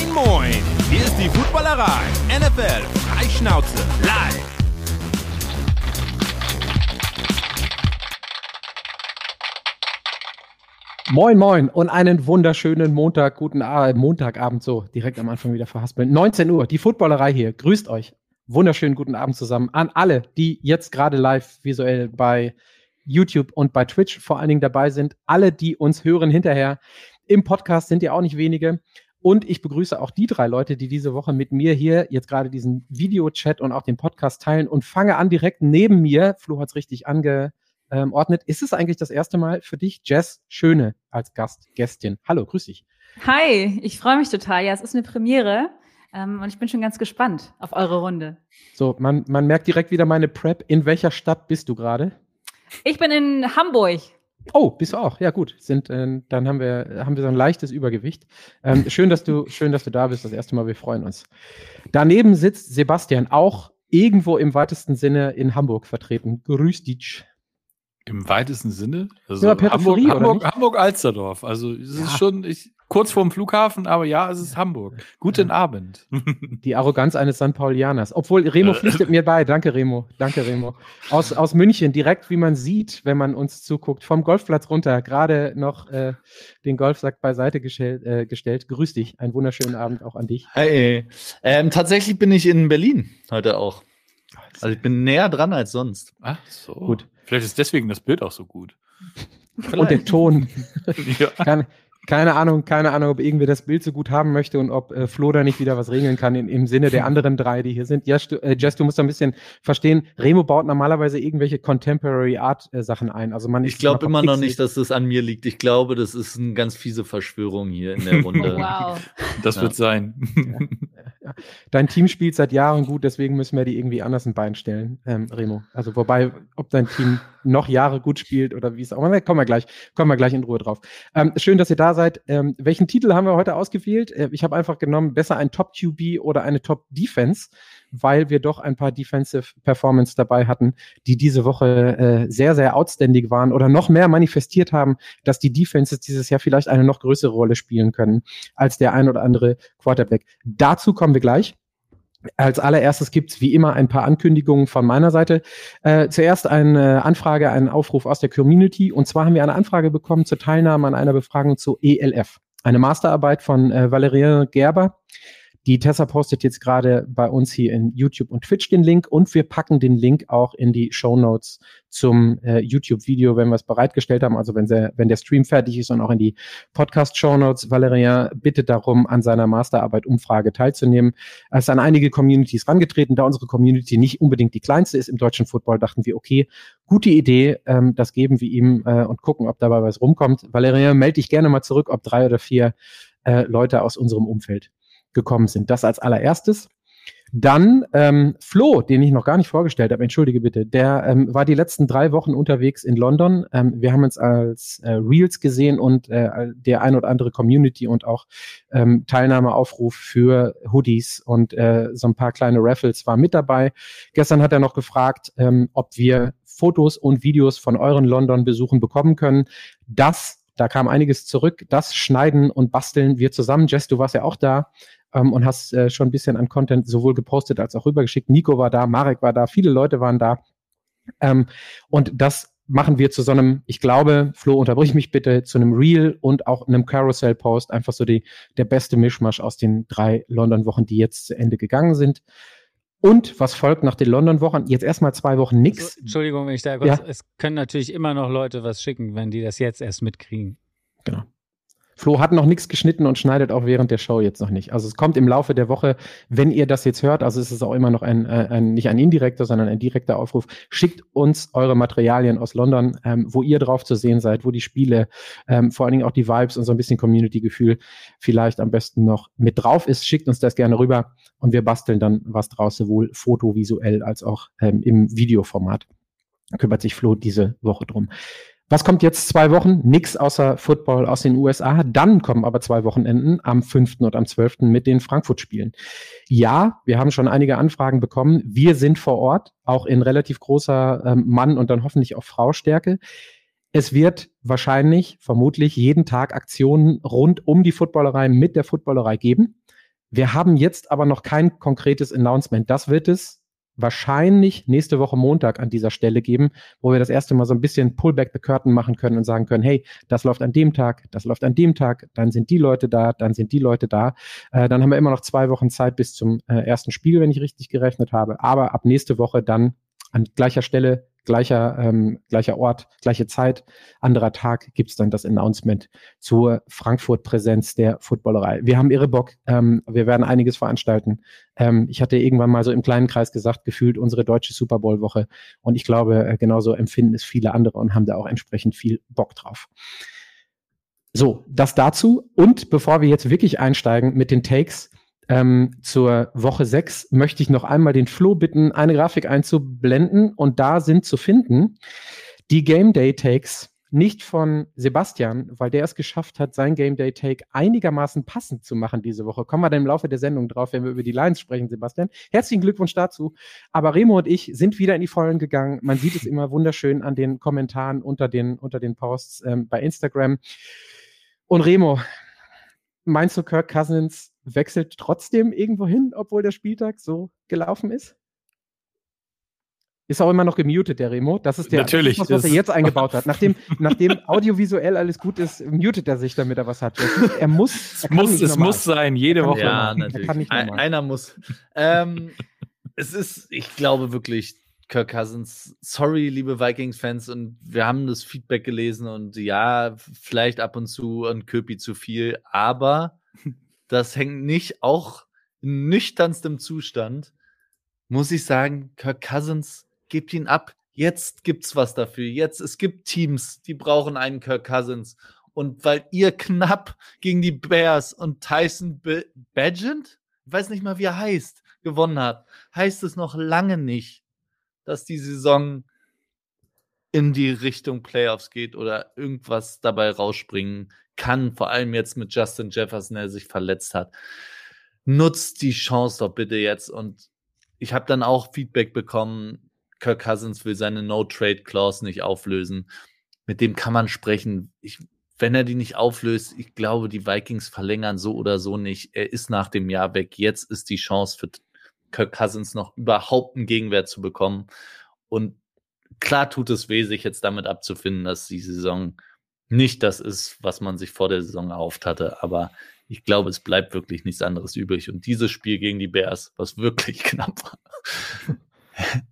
Moin, moin! Hier ist die Footballerei. NFL Freischnauze live. Moin, moin und einen wunderschönen Montag, guten Abend, Montagabend, so direkt am Anfang wieder verhaspeln. 19 Uhr, die Footballerei hier. Grüßt euch. Wunderschönen guten Abend zusammen an alle, die jetzt gerade live visuell bei YouTube und bei Twitch vor allen Dingen dabei sind. Alle, die uns hören hinterher. Im Podcast sind ja auch nicht wenige. Und ich begrüße auch die drei Leute, die diese Woche mit mir hier jetzt gerade diesen Videochat und auch den Podcast teilen und fange an direkt neben mir. Flo hat es richtig ange, ähm, ordnet. Ist es eigentlich das erste Mal für dich, Jess Schöne, als Gast, Gästin? Hallo, grüß dich. Hi, ich freue mich total. Ja, es ist eine Premiere ähm, und ich bin schon ganz gespannt auf eure Runde. So, man, man merkt direkt wieder meine Prep. In welcher Stadt bist du gerade? Ich bin in Hamburg. Oh, bist du auch? Ja, gut. Sind, äh, dann haben wir, haben wir so ein leichtes Übergewicht. Ähm, schön, dass du, schön, dass du da bist. Das erste Mal. Wir freuen uns. Daneben sitzt Sebastian, auch irgendwo im weitesten Sinne in Hamburg vertreten. Grüß dich. Im weitesten Sinne? Also Ja, Hamburg, Hamburg? Hamburg Alsterdorf. Also es Ja. ist schon ich, kurz vorm Flughafen, aber ja, es ist Hamburg. Guten Abend. Die Arroganz eines St. Paulianers. Obwohl, Remo Äh. pflichtet mir bei. Danke, Remo. Danke, Remo. Aus, aus München, direkt wie man sieht, wenn man uns zuguckt, vom Golfplatz runter, gerade noch äh, den Golfsack beiseite gestellt, äh, gestellt. Grüß dich. Einen wunderschönen Abend auch an dich. Hi. Ähm, tatsächlich bin ich in Berlin heute auch. Also ich bin näher dran als sonst. Ach so. Gut. Vielleicht ist deswegen das Bild auch so gut. Und der Ton. ja. Keine, Ahnung, keine Ahnung, ob irgendwer das Bild so gut haben möchte und ob äh, Flo da nicht wieder was regeln kann in, im Sinne der anderen drei, die hier sind. Ja, Stu- äh, Jess, du musst ein bisschen verstehen, Remo baut normalerweise irgendwelche Contemporary Art äh, Sachen ein. Also man Ich glaube immer noch nicht, dass das an mir liegt. Ich glaube, das ist eine ganz fiese Verschwörung hier in der Runde. Wow. Das Ja. wird sein. Dein Team spielt seit Jahren gut, deswegen müssen wir die irgendwie anders ein Bein stellen, ähm, Remo. Also wobei, ob dein Team noch Jahre gut spielt oder wie es auch immer, kommen wir gleich, kommen wir gleich in Ruhe drauf. Ähm, schön, dass ihr da seid. Ähm, welchen Titel haben wir heute ausgewählt? Äh, ich habe einfach genommen, besser ein Top QB oder eine Top Defense, weil wir doch ein paar Defensive Performance dabei hatten, die diese Woche äh, sehr, sehr outstanding waren oder noch mehr manifestiert haben, dass die Defenses dieses Jahr vielleicht eine noch größere Rolle spielen können als der ein oder andere Quarterback. Dazu kommen wir gleich. Als allererstes gibt's wie immer ein paar Ankündigungen von meiner Seite. Äh, zuerst eine Anfrage, einen Aufruf aus der Community. Und zwar haben wir eine Anfrage bekommen zur Teilnahme an einer Befragung zu ELF. Eine Masterarbeit von äh, Valerien Gerber. Die Tessa postet jetzt gerade bei uns hier in YouTube und Twitch den Link und wir packen den Link auch in die Show Notes zum äh, YouTube-Video, wenn wir es bereitgestellt haben, also wenn der, wenn der Stream fertig ist und auch in die Podcast-Show Notes. Valerien bittet darum, an seiner Masterarbeit-Umfrage teilzunehmen. Er ist an einige Communities rangetreten. Da unsere Community nicht unbedingt die kleinste ist im deutschen Football, dachten wir, okay, gute Idee, ähm, das geben wir ihm äh, und gucken, ob dabei was rumkommt. Valerien, melde dich gerne mal zurück, ob drei oder vier äh, Leute aus unserem Umfeld gekommen sind. Das als allererstes. Dann ähm, Flo, den ich noch gar nicht vorgestellt habe, entschuldige bitte, der ähm, war die letzten drei Wochen unterwegs in London. Ähm, wir haben uns als äh, Reels gesehen und äh, der ein oder andere Community und auch ähm, Teilnahmeaufruf für Hoodies und äh, so ein paar kleine Raffles war mit dabei. Gestern hat er noch gefragt, ähm, ob wir Fotos und Videos von euren London-Besuchen bekommen können. Das, da kam einiges zurück. Das schneiden und basteln wir zusammen. Jess, du warst ja auch da ähm, und hast äh, schon ein bisschen an Content sowohl gepostet als auch rübergeschickt. Nico war da, Marek war da, viele Leute waren da. Ähm, und das machen wir zu so einem, ich glaube, Flo, unterbrich mich bitte, zu einem Reel und auch einem Carousel-Post, einfach so die, der beste Mischmasch aus den drei London-Wochen, die jetzt zu Ende gegangen sind. Und was folgt nach den London-Wochen? Jetzt erstmal zwei Wochen nix. So, Entschuldigung, wenn ich da kurz. Ja. Es können natürlich immer noch Leute was schicken, wenn die das jetzt erst mitkriegen. Genau. Flo hat noch nichts geschnitten und schneidet auch während der Show jetzt noch nicht. Also es kommt im Laufe der Woche, wenn ihr das jetzt hört, also es ist auch immer noch ein, äh, ein nicht ein indirekter, sondern ein direkter Aufruf. Schickt uns eure Materialien aus London, ähm, wo ihr drauf zu sehen seid, wo die Spiele, ähm, vor allen Dingen auch die Vibes und so ein bisschen Community-Gefühl vielleicht am besten noch mit drauf ist. Schickt uns das gerne rüber und wir basteln dann was draus, sowohl fotovisuell als auch ähm, im Videoformat. Da kümmert sich Flo diese Woche drum. Was kommt jetzt zwei Wochen? Nix außer Football aus den USA. Dann kommen aber zwei Wochenenden am 5. und am 12. mit den Frankfurt-Spielen. Ja, wir haben schon einige Anfragen bekommen. Wir sind vor Ort, auch in relativ großer ähm, Mann- und dann hoffentlich auch Frau-Stärke. Es wird wahrscheinlich, vermutlich jeden Tag Aktionen rund um die Footballerei mit der Footballerei geben. Wir haben jetzt aber noch kein konkretes Announcement. Das wird es wahrscheinlich nächste Woche Montag an dieser Stelle geben, wo wir das erste Mal so ein bisschen Pullback the Curtain machen können und sagen können, hey, das läuft an dem Tag, das läuft an dem Tag, dann sind die Leute da, dann sind die Leute da. Äh, dann haben wir immer noch zwei Wochen Zeit bis zum äh, ersten Spiel, wenn ich richtig gerechnet habe. Aber ab nächste Woche dann an gleicher Stelle gleicher, ähm, gleicher Ort, gleiche Zeit, anderer Tag gibt's dann das Announcement zur Frankfurt-Präsenz der Footballerei. Wir haben irre Bock, ähm, wir werden einiges veranstalten. Ähm, ich hatte irgendwann mal so im kleinen Kreis gesagt, gefühlt unsere deutsche Super Bowl-Woche und ich glaube, äh, genauso empfinden es viele andere und haben da auch entsprechend viel Bock drauf. So, das dazu. Und bevor wir jetzt wirklich einsteigen mit den Takes, ähm, zur Woche 6 möchte ich noch einmal den Flo bitten, eine Grafik einzublenden und da sind zu finden die Game Day Takes nicht von Sebastian, weil der es geschafft hat, sein Game Day Take einigermaßen passend zu machen diese Woche. Kommen wir dann im Laufe der Sendung drauf, wenn wir über die Lions sprechen, Sebastian. Herzlichen Glückwunsch dazu. Aber Remo und ich sind wieder in die Vollen gegangen. Man sieht es immer wunderschön an den Kommentaren unter den, unter den Posts ähm, bei Instagram. Und Remo, meinst du, Kirk Cousins wechselt trotzdem irgendwo hin, obwohl der Spieltag so gelaufen ist? Ist auch immer noch gemutet, der Remo. Das ist der Natürlich, das, was er jetzt eingebaut hat. Nachdem, nachdem audiovisuell alles gut ist, mutet er sich, damit er was hat. Er muss. Er es muss, es muss sein, jede Woche. Ja, natürlich. Ein, einer muss. ähm, es ist, ich glaube wirklich, Kirk Cousins, sorry, liebe Vikings-Fans, und wir haben das Feedback gelesen und ja, vielleicht ab und zu ein Köpi zu viel, aber das hängt nicht auch in nüchternstem Zustand, muss ich sagen, Kirk Cousins gebt ihn ab. Jetzt gibt's was dafür. Jetzt, es gibt Teams, die brauchen einen Kirk Cousins. Und weil ihr knapp gegen die Bears und Tyson Badgent, ich weiß nicht mal, wie er heißt, gewonnen habt, heißt es noch lange nicht, dass die Saison in die Richtung Playoffs geht oder irgendwas dabei rausspringen kann, vor allem jetzt mit Justin Jefferson, der sich verletzt hat. Nutzt die Chance doch bitte jetzt. Und ich habe dann auch Feedback bekommen, Kirk Cousins will seine No-Trade-Clause nicht auflösen. Mit dem kann man sprechen. Ich, wenn er die nicht auflöst, ich glaube, die Vikings verlängern so oder so nicht. Er ist nach dem Jahr weg. Jetzt ist die Chance für Kirk Cousins noch überhaupt einen Gegenwert zu bekommen. Und klar tut es weh, sich jetzt damit abzufinden, dass die Saison nicht das ist, was man sich vor der Saison erhofft hatte. Aber ich glaube, es bleibt wirklich nichts anderes übrig. Und dieses Spiel gegen die Bears, was wirklich knapp war,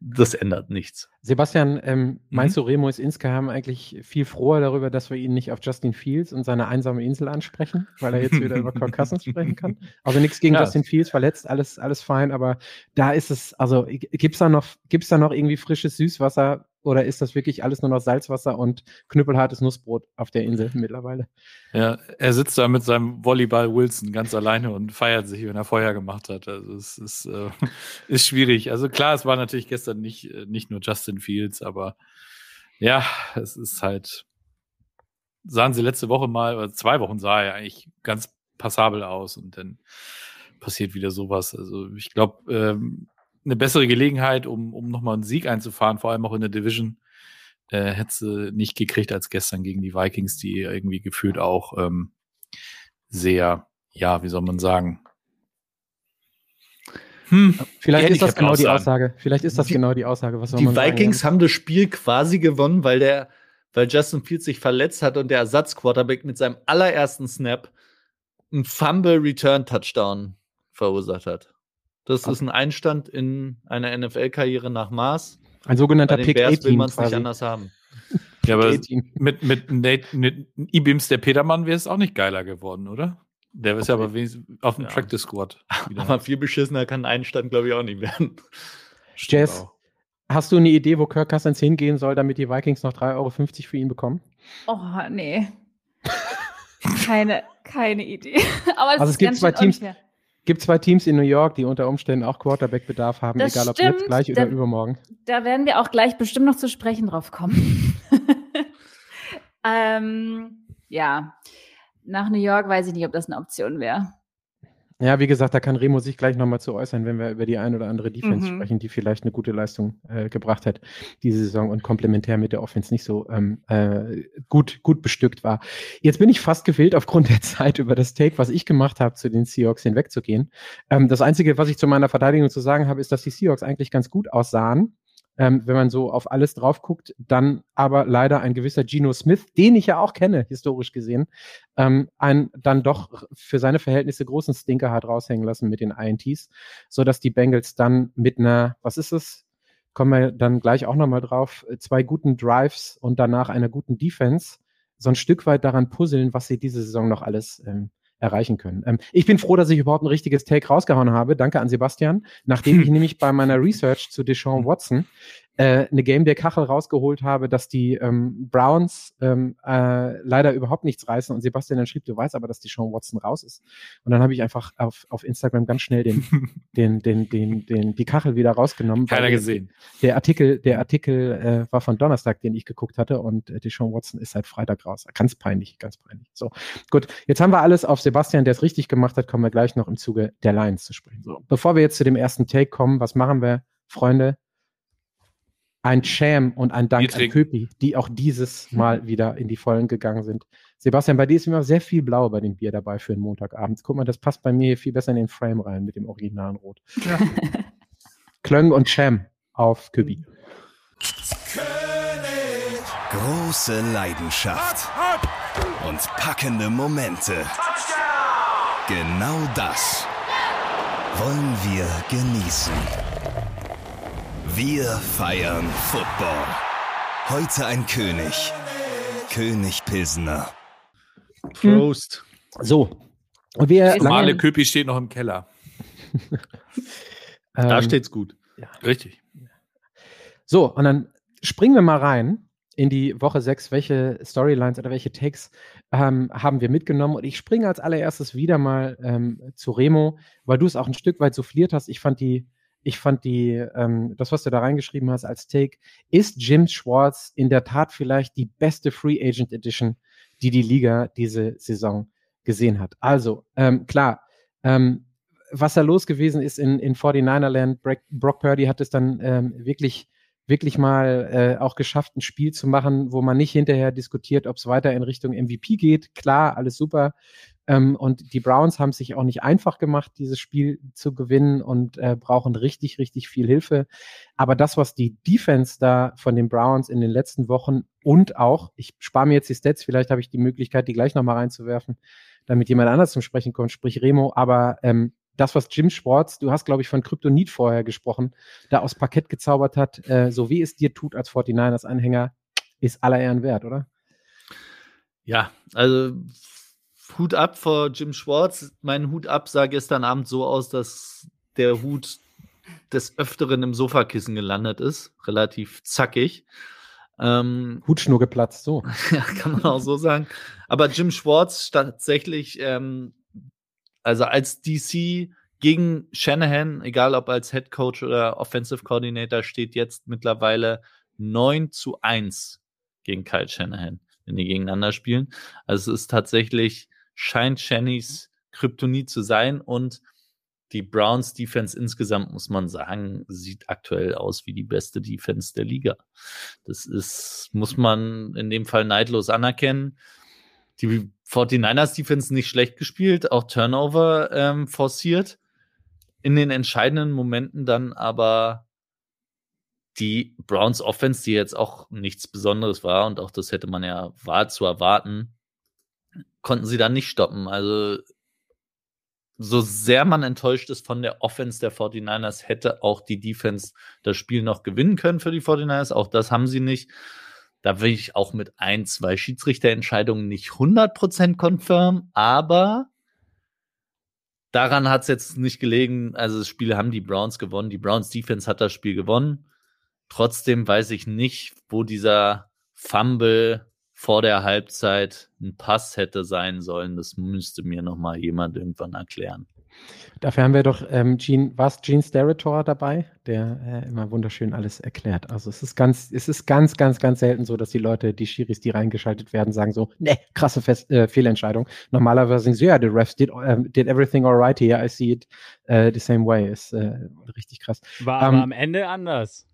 das ändert nichts. Sebastian, ähm, meinst mhm. du, Remo ist insgeheim eigentlich viel froher darüber, dass wir ihn nicht auf Justin Fields und seine einsame Insel ansprechen, weil er jetzt wieder über Kirk Cousins sprechen kann? Also nichts gegen ja. Justin Fields, verletzt, alles, alles fein, aber da ist es, also gibt's da noch, gibt's da noch irgendwie frisches Süßwasser, oder ist das wirklich alles nur noch Salzwasser und knüppelhartes Nussbrot auf der Insel mittlerweile? Ja, er sitzt da mit seinem Volleyball Wilson ganz alleine und feiert sich, wenn er Feuer gemacht hat. Also es ist, äh, ist schwierig. Also klar, es war natürlich gestern nicht, äh, nicht nur Justin Fields, aber ja, es ist halt, sahen sie letzte Woche mal, oder zwei Wochen sah er eigentlich ganz passabel aus und dann passiert wieder sowas. Also ich glaube, ähm, eine bessere Gelegenheit, um, um nochmal einen Sieg einzufahren, vor allem auch in der Division, äh, hätte sie nicht gekriegt als gestern gegen die Vikings, die irgendwie gefühlt auch ähm, sehr, ja, wie soll man sagen, hm, vielleicht ist das genau die Aussage. Vielleicht ist das die, genau die Aussage. Was soll die Vikings sagen? haben das Spiel quasi gewonnen, weil der, weil Justin Fields sich verletzt hat und der Ersatzquarterback mit seinem allerersten Snap einen Fumble Return Touchdown verursacht hat. Das ist ein Einstand in einer NFL-Karriere nach Maß. Ein sogenannter Pick Bears will man es nicht anders haben. Ja, aber mit, mit, Nate, mit Ibims der Petermann wäre es auch nicht geiler geworden, oder? Der ist ja aber wenigstens auf dem ja. Practice Squad. Aber viel beschissener kann ein Einstand, glaube ich, auch nicht werden. Jess, hast du eine Idee, wo Kirk Cousins hingehen soll, damit die Vikings noch 3,50 Euro für ihn bekommen? Oh, nee. keine, keine Idee. aber es also es gibt zwei Teams. Gibt zwei Teams in New York, die unter Umständen auch Quarterback-Bedarf haben, das egal ob stimmt, jetzt gleich oder da, übermorgen. Da werden wir auch gleich bestimmt noch zu sprechen drauf kommen. ähm, ja, nach New York weiß ich nicht, ob das eine Option wäre. Ja, wie gesagt, da kann Remo sich gleich nochmal zu äußern, wenn wir über die ein oder andere Defense Mhm. sprechen, die vielleicht eine gute Leistung äh, gebracht hat diese Saison und komplementär mit der Offense nicht so ähm, äh, gut, gut bestückt war. Jetzt bin ich fast gewillt, aufgrund der Zeit über das Take, was ich gemacht habe, zu den Seahawks hinwegzugehen. Ähm, das Einzige, was ich zu meiner Verteidigung zu sagen habe, ist, dass die Seahawks eigentlich ganz gut aussahen. Ähm, wenn man so auf alles drauf guckt, dann aber leider ein gewisser Geno Smith, den ich ja auch kenne, historisch gesehen, ähm, einen dann doch für seine Verhältnisse großen Stinker hat raushängen lassen mit den INTs, so dass die Bengals dann mit einer, was ist es? Kommen wir dann gleich auch nochmal drauf, zwei guten Drives und danach einer guten Defense so ein Stück weit daran puzzeln, was sie diese Saison noch alles ähm, erreichen können. Ähm, ich bin froh, dass ich überhaupt ein richtiges Take rausgehauen habe. Danke an Sebastian, nachdem ich nämlich bei meiner Research zu Deshaun Watson äh, eine Game der Kachel rausgeholt habe, dass die ähm, Browns ähm, äh, leider überhaupt nichts reißen und Sebastian dann schrieb, du weißt aber, dass die Sean Watson raus ist. Und dann habe ich einfach auf, auf Instagram ganz schnell den, den, den, den, den, die Kachel wieder rausgenommen. Keiner gesehen. Der Artikel, der Artikel äh, war von Donnerstag, den ich geguckt hatte und äh, Deshaun Watson ist seit Freitag raus. Ganz peinlich, ganz peinlich. So, gut. Jetzt haben wir alles auf Sebastian, der es richtig gemacht hat, kommen wir gleich noch im Zuge der Lions zu sprechen. So, bevor wir jetzt zu dem ersten Take kommen, was machen wir, Freunde? Ein Sham und ein Dank an. Köpi, die auch dieses Mal wieder in die Vollen gegangen sind. Sebastian, bei dir ist immer sehr viel Blau bei dem Bier dabei für einen Montagabend. Guck mal, das passt bei mir viel besser in den Frame rein mit dem originalen Rot. Klöng und Sham auf Köpi. Große Leidenschaft und packende Momente. Genau das wollen wir genießen. Wir feiern Football. Heute ein König. König Pilsener. Prost. So. Und wir Normale Köpi steht noch im Keller. Da ähm, steht's gut. Richtig. So, und dann springen wir mal rein in die Woche 6. Welche Storylines oder welche Takes ähm, haben wir mitgenommen? Und ich springe als allererstes wieder mal ähm, zu Remo, weil du es auch ein Stück weit souffliert hast. Ich fand die, ich fand die, ähm, das, was du da reingeschrieben hast als Take, ist Jim Schwartz in der Tat vielleicht die beste Free Agent Edition, die die Liga diese Saison gesehen hat. Also, ähm, klar, ähm, was da los gewesen ist in, in 49er-Land, Brock, Brock Purdy hat es dann ähm, wirklich, wirklich mal äh, auch geschafft, ein Spiel zu machen, wo man nicht hinterher diskutiert, ob es weiter in Richtung MVP geht. Klar, alles super. Ähm, und die Browns haben sich auch nicht einfach gemacht, dieses Spiel zu gewinnen und äh, brauchen richtig, richtig viel Hilfe. Aber das, was die Defense da von den Browns in den letzten Wochen und auch, ich spare mir jetzt die Stats, vielleicht habe ich die Möglichkeit, die gleich nochmal reinzuwerfen, damit jemand anders zum Sprechen kommt, sprich Remo, aber ähm, das, was Jim Schwartz, du hast, glaube ich, von Kryptonit vorher gesprochen, da aus Parkett gezaubert hat, äh, so wie es dir tut als 49ers-Anhänger, ist aller Ehren wert, oder? Ja, also Hut ab vor Jim Schwartz. Mein Hut ab sah gestern Abend so aus, dass der Hut des Öfteren im Sofakissen gelandet ist. Relativ zackig. Ähm, Hutschnur geplatzt, so. ja, kann man auch so sagen. Aber Jim Schwartz tatsächlich, ähm, also als DC gegen Shanahan, egal ob als Head Coach oder Offensive Coordinator, steht jetzt mittlerweile 9 zu 1 gegen Kyle Shanahan, wenn die gegeneinander spielen. Also es ist tatsächlich, scheint Shannys Kryptonit zu sein und die Browns Defense insgesamt, muss man sagen, sieht aktuell aus wie die beste Defense der Liga. Das ist, muss man in dem Fall neidlos anerkennen. Die 49ers Defense nicht schlecht gespielt, auch Turnover ähm, forciert. In den entscheidenden Momenten dann aber die Browns Offense, die jetzt auch nichts Besonderes war und auch das hätte man ja war zu erwarten, konnten sie dann nicht stoppen. Also so sehr man enttäuscht ist von der Offense der 49ers, hätte auch die Defense das Spiel noch gewinnen können für die 49ers. Auch das haben sie nicht. Da will ich auch mit ein, zwei Schiedsrichterentscheidungen nicht 100% confirm, aber daran hat es jetzt nicht gelegen. Also das Spiel haben die Browns gewonnen. Die Browns Defense hat das Spiel gewonnen. Trotzdem weiß ich nicht, wo dieser Fumble vor der Halbzeit ein Pass hätte sein sollen. Das müsste mir noch mal jemand irgendwann erklären. Dafür haben wir doch ähm, Gene, was Gene Steretor dabei, der äh, immer wunderschön alles erklärt. Also es ist ganz, es ist ganz, ganz, ganz selten so, dass die Leute, die Schiris, die reingeschaltet werden, sagen so, ne, krasse Fest, äh, Fehlentscheidung. Normalerweise sagen sie, ja, the refs did, uh, did everything alright here, I see it uh, the same way. Ist äh, richtig krass. War um, aber ähm, am Ende anders.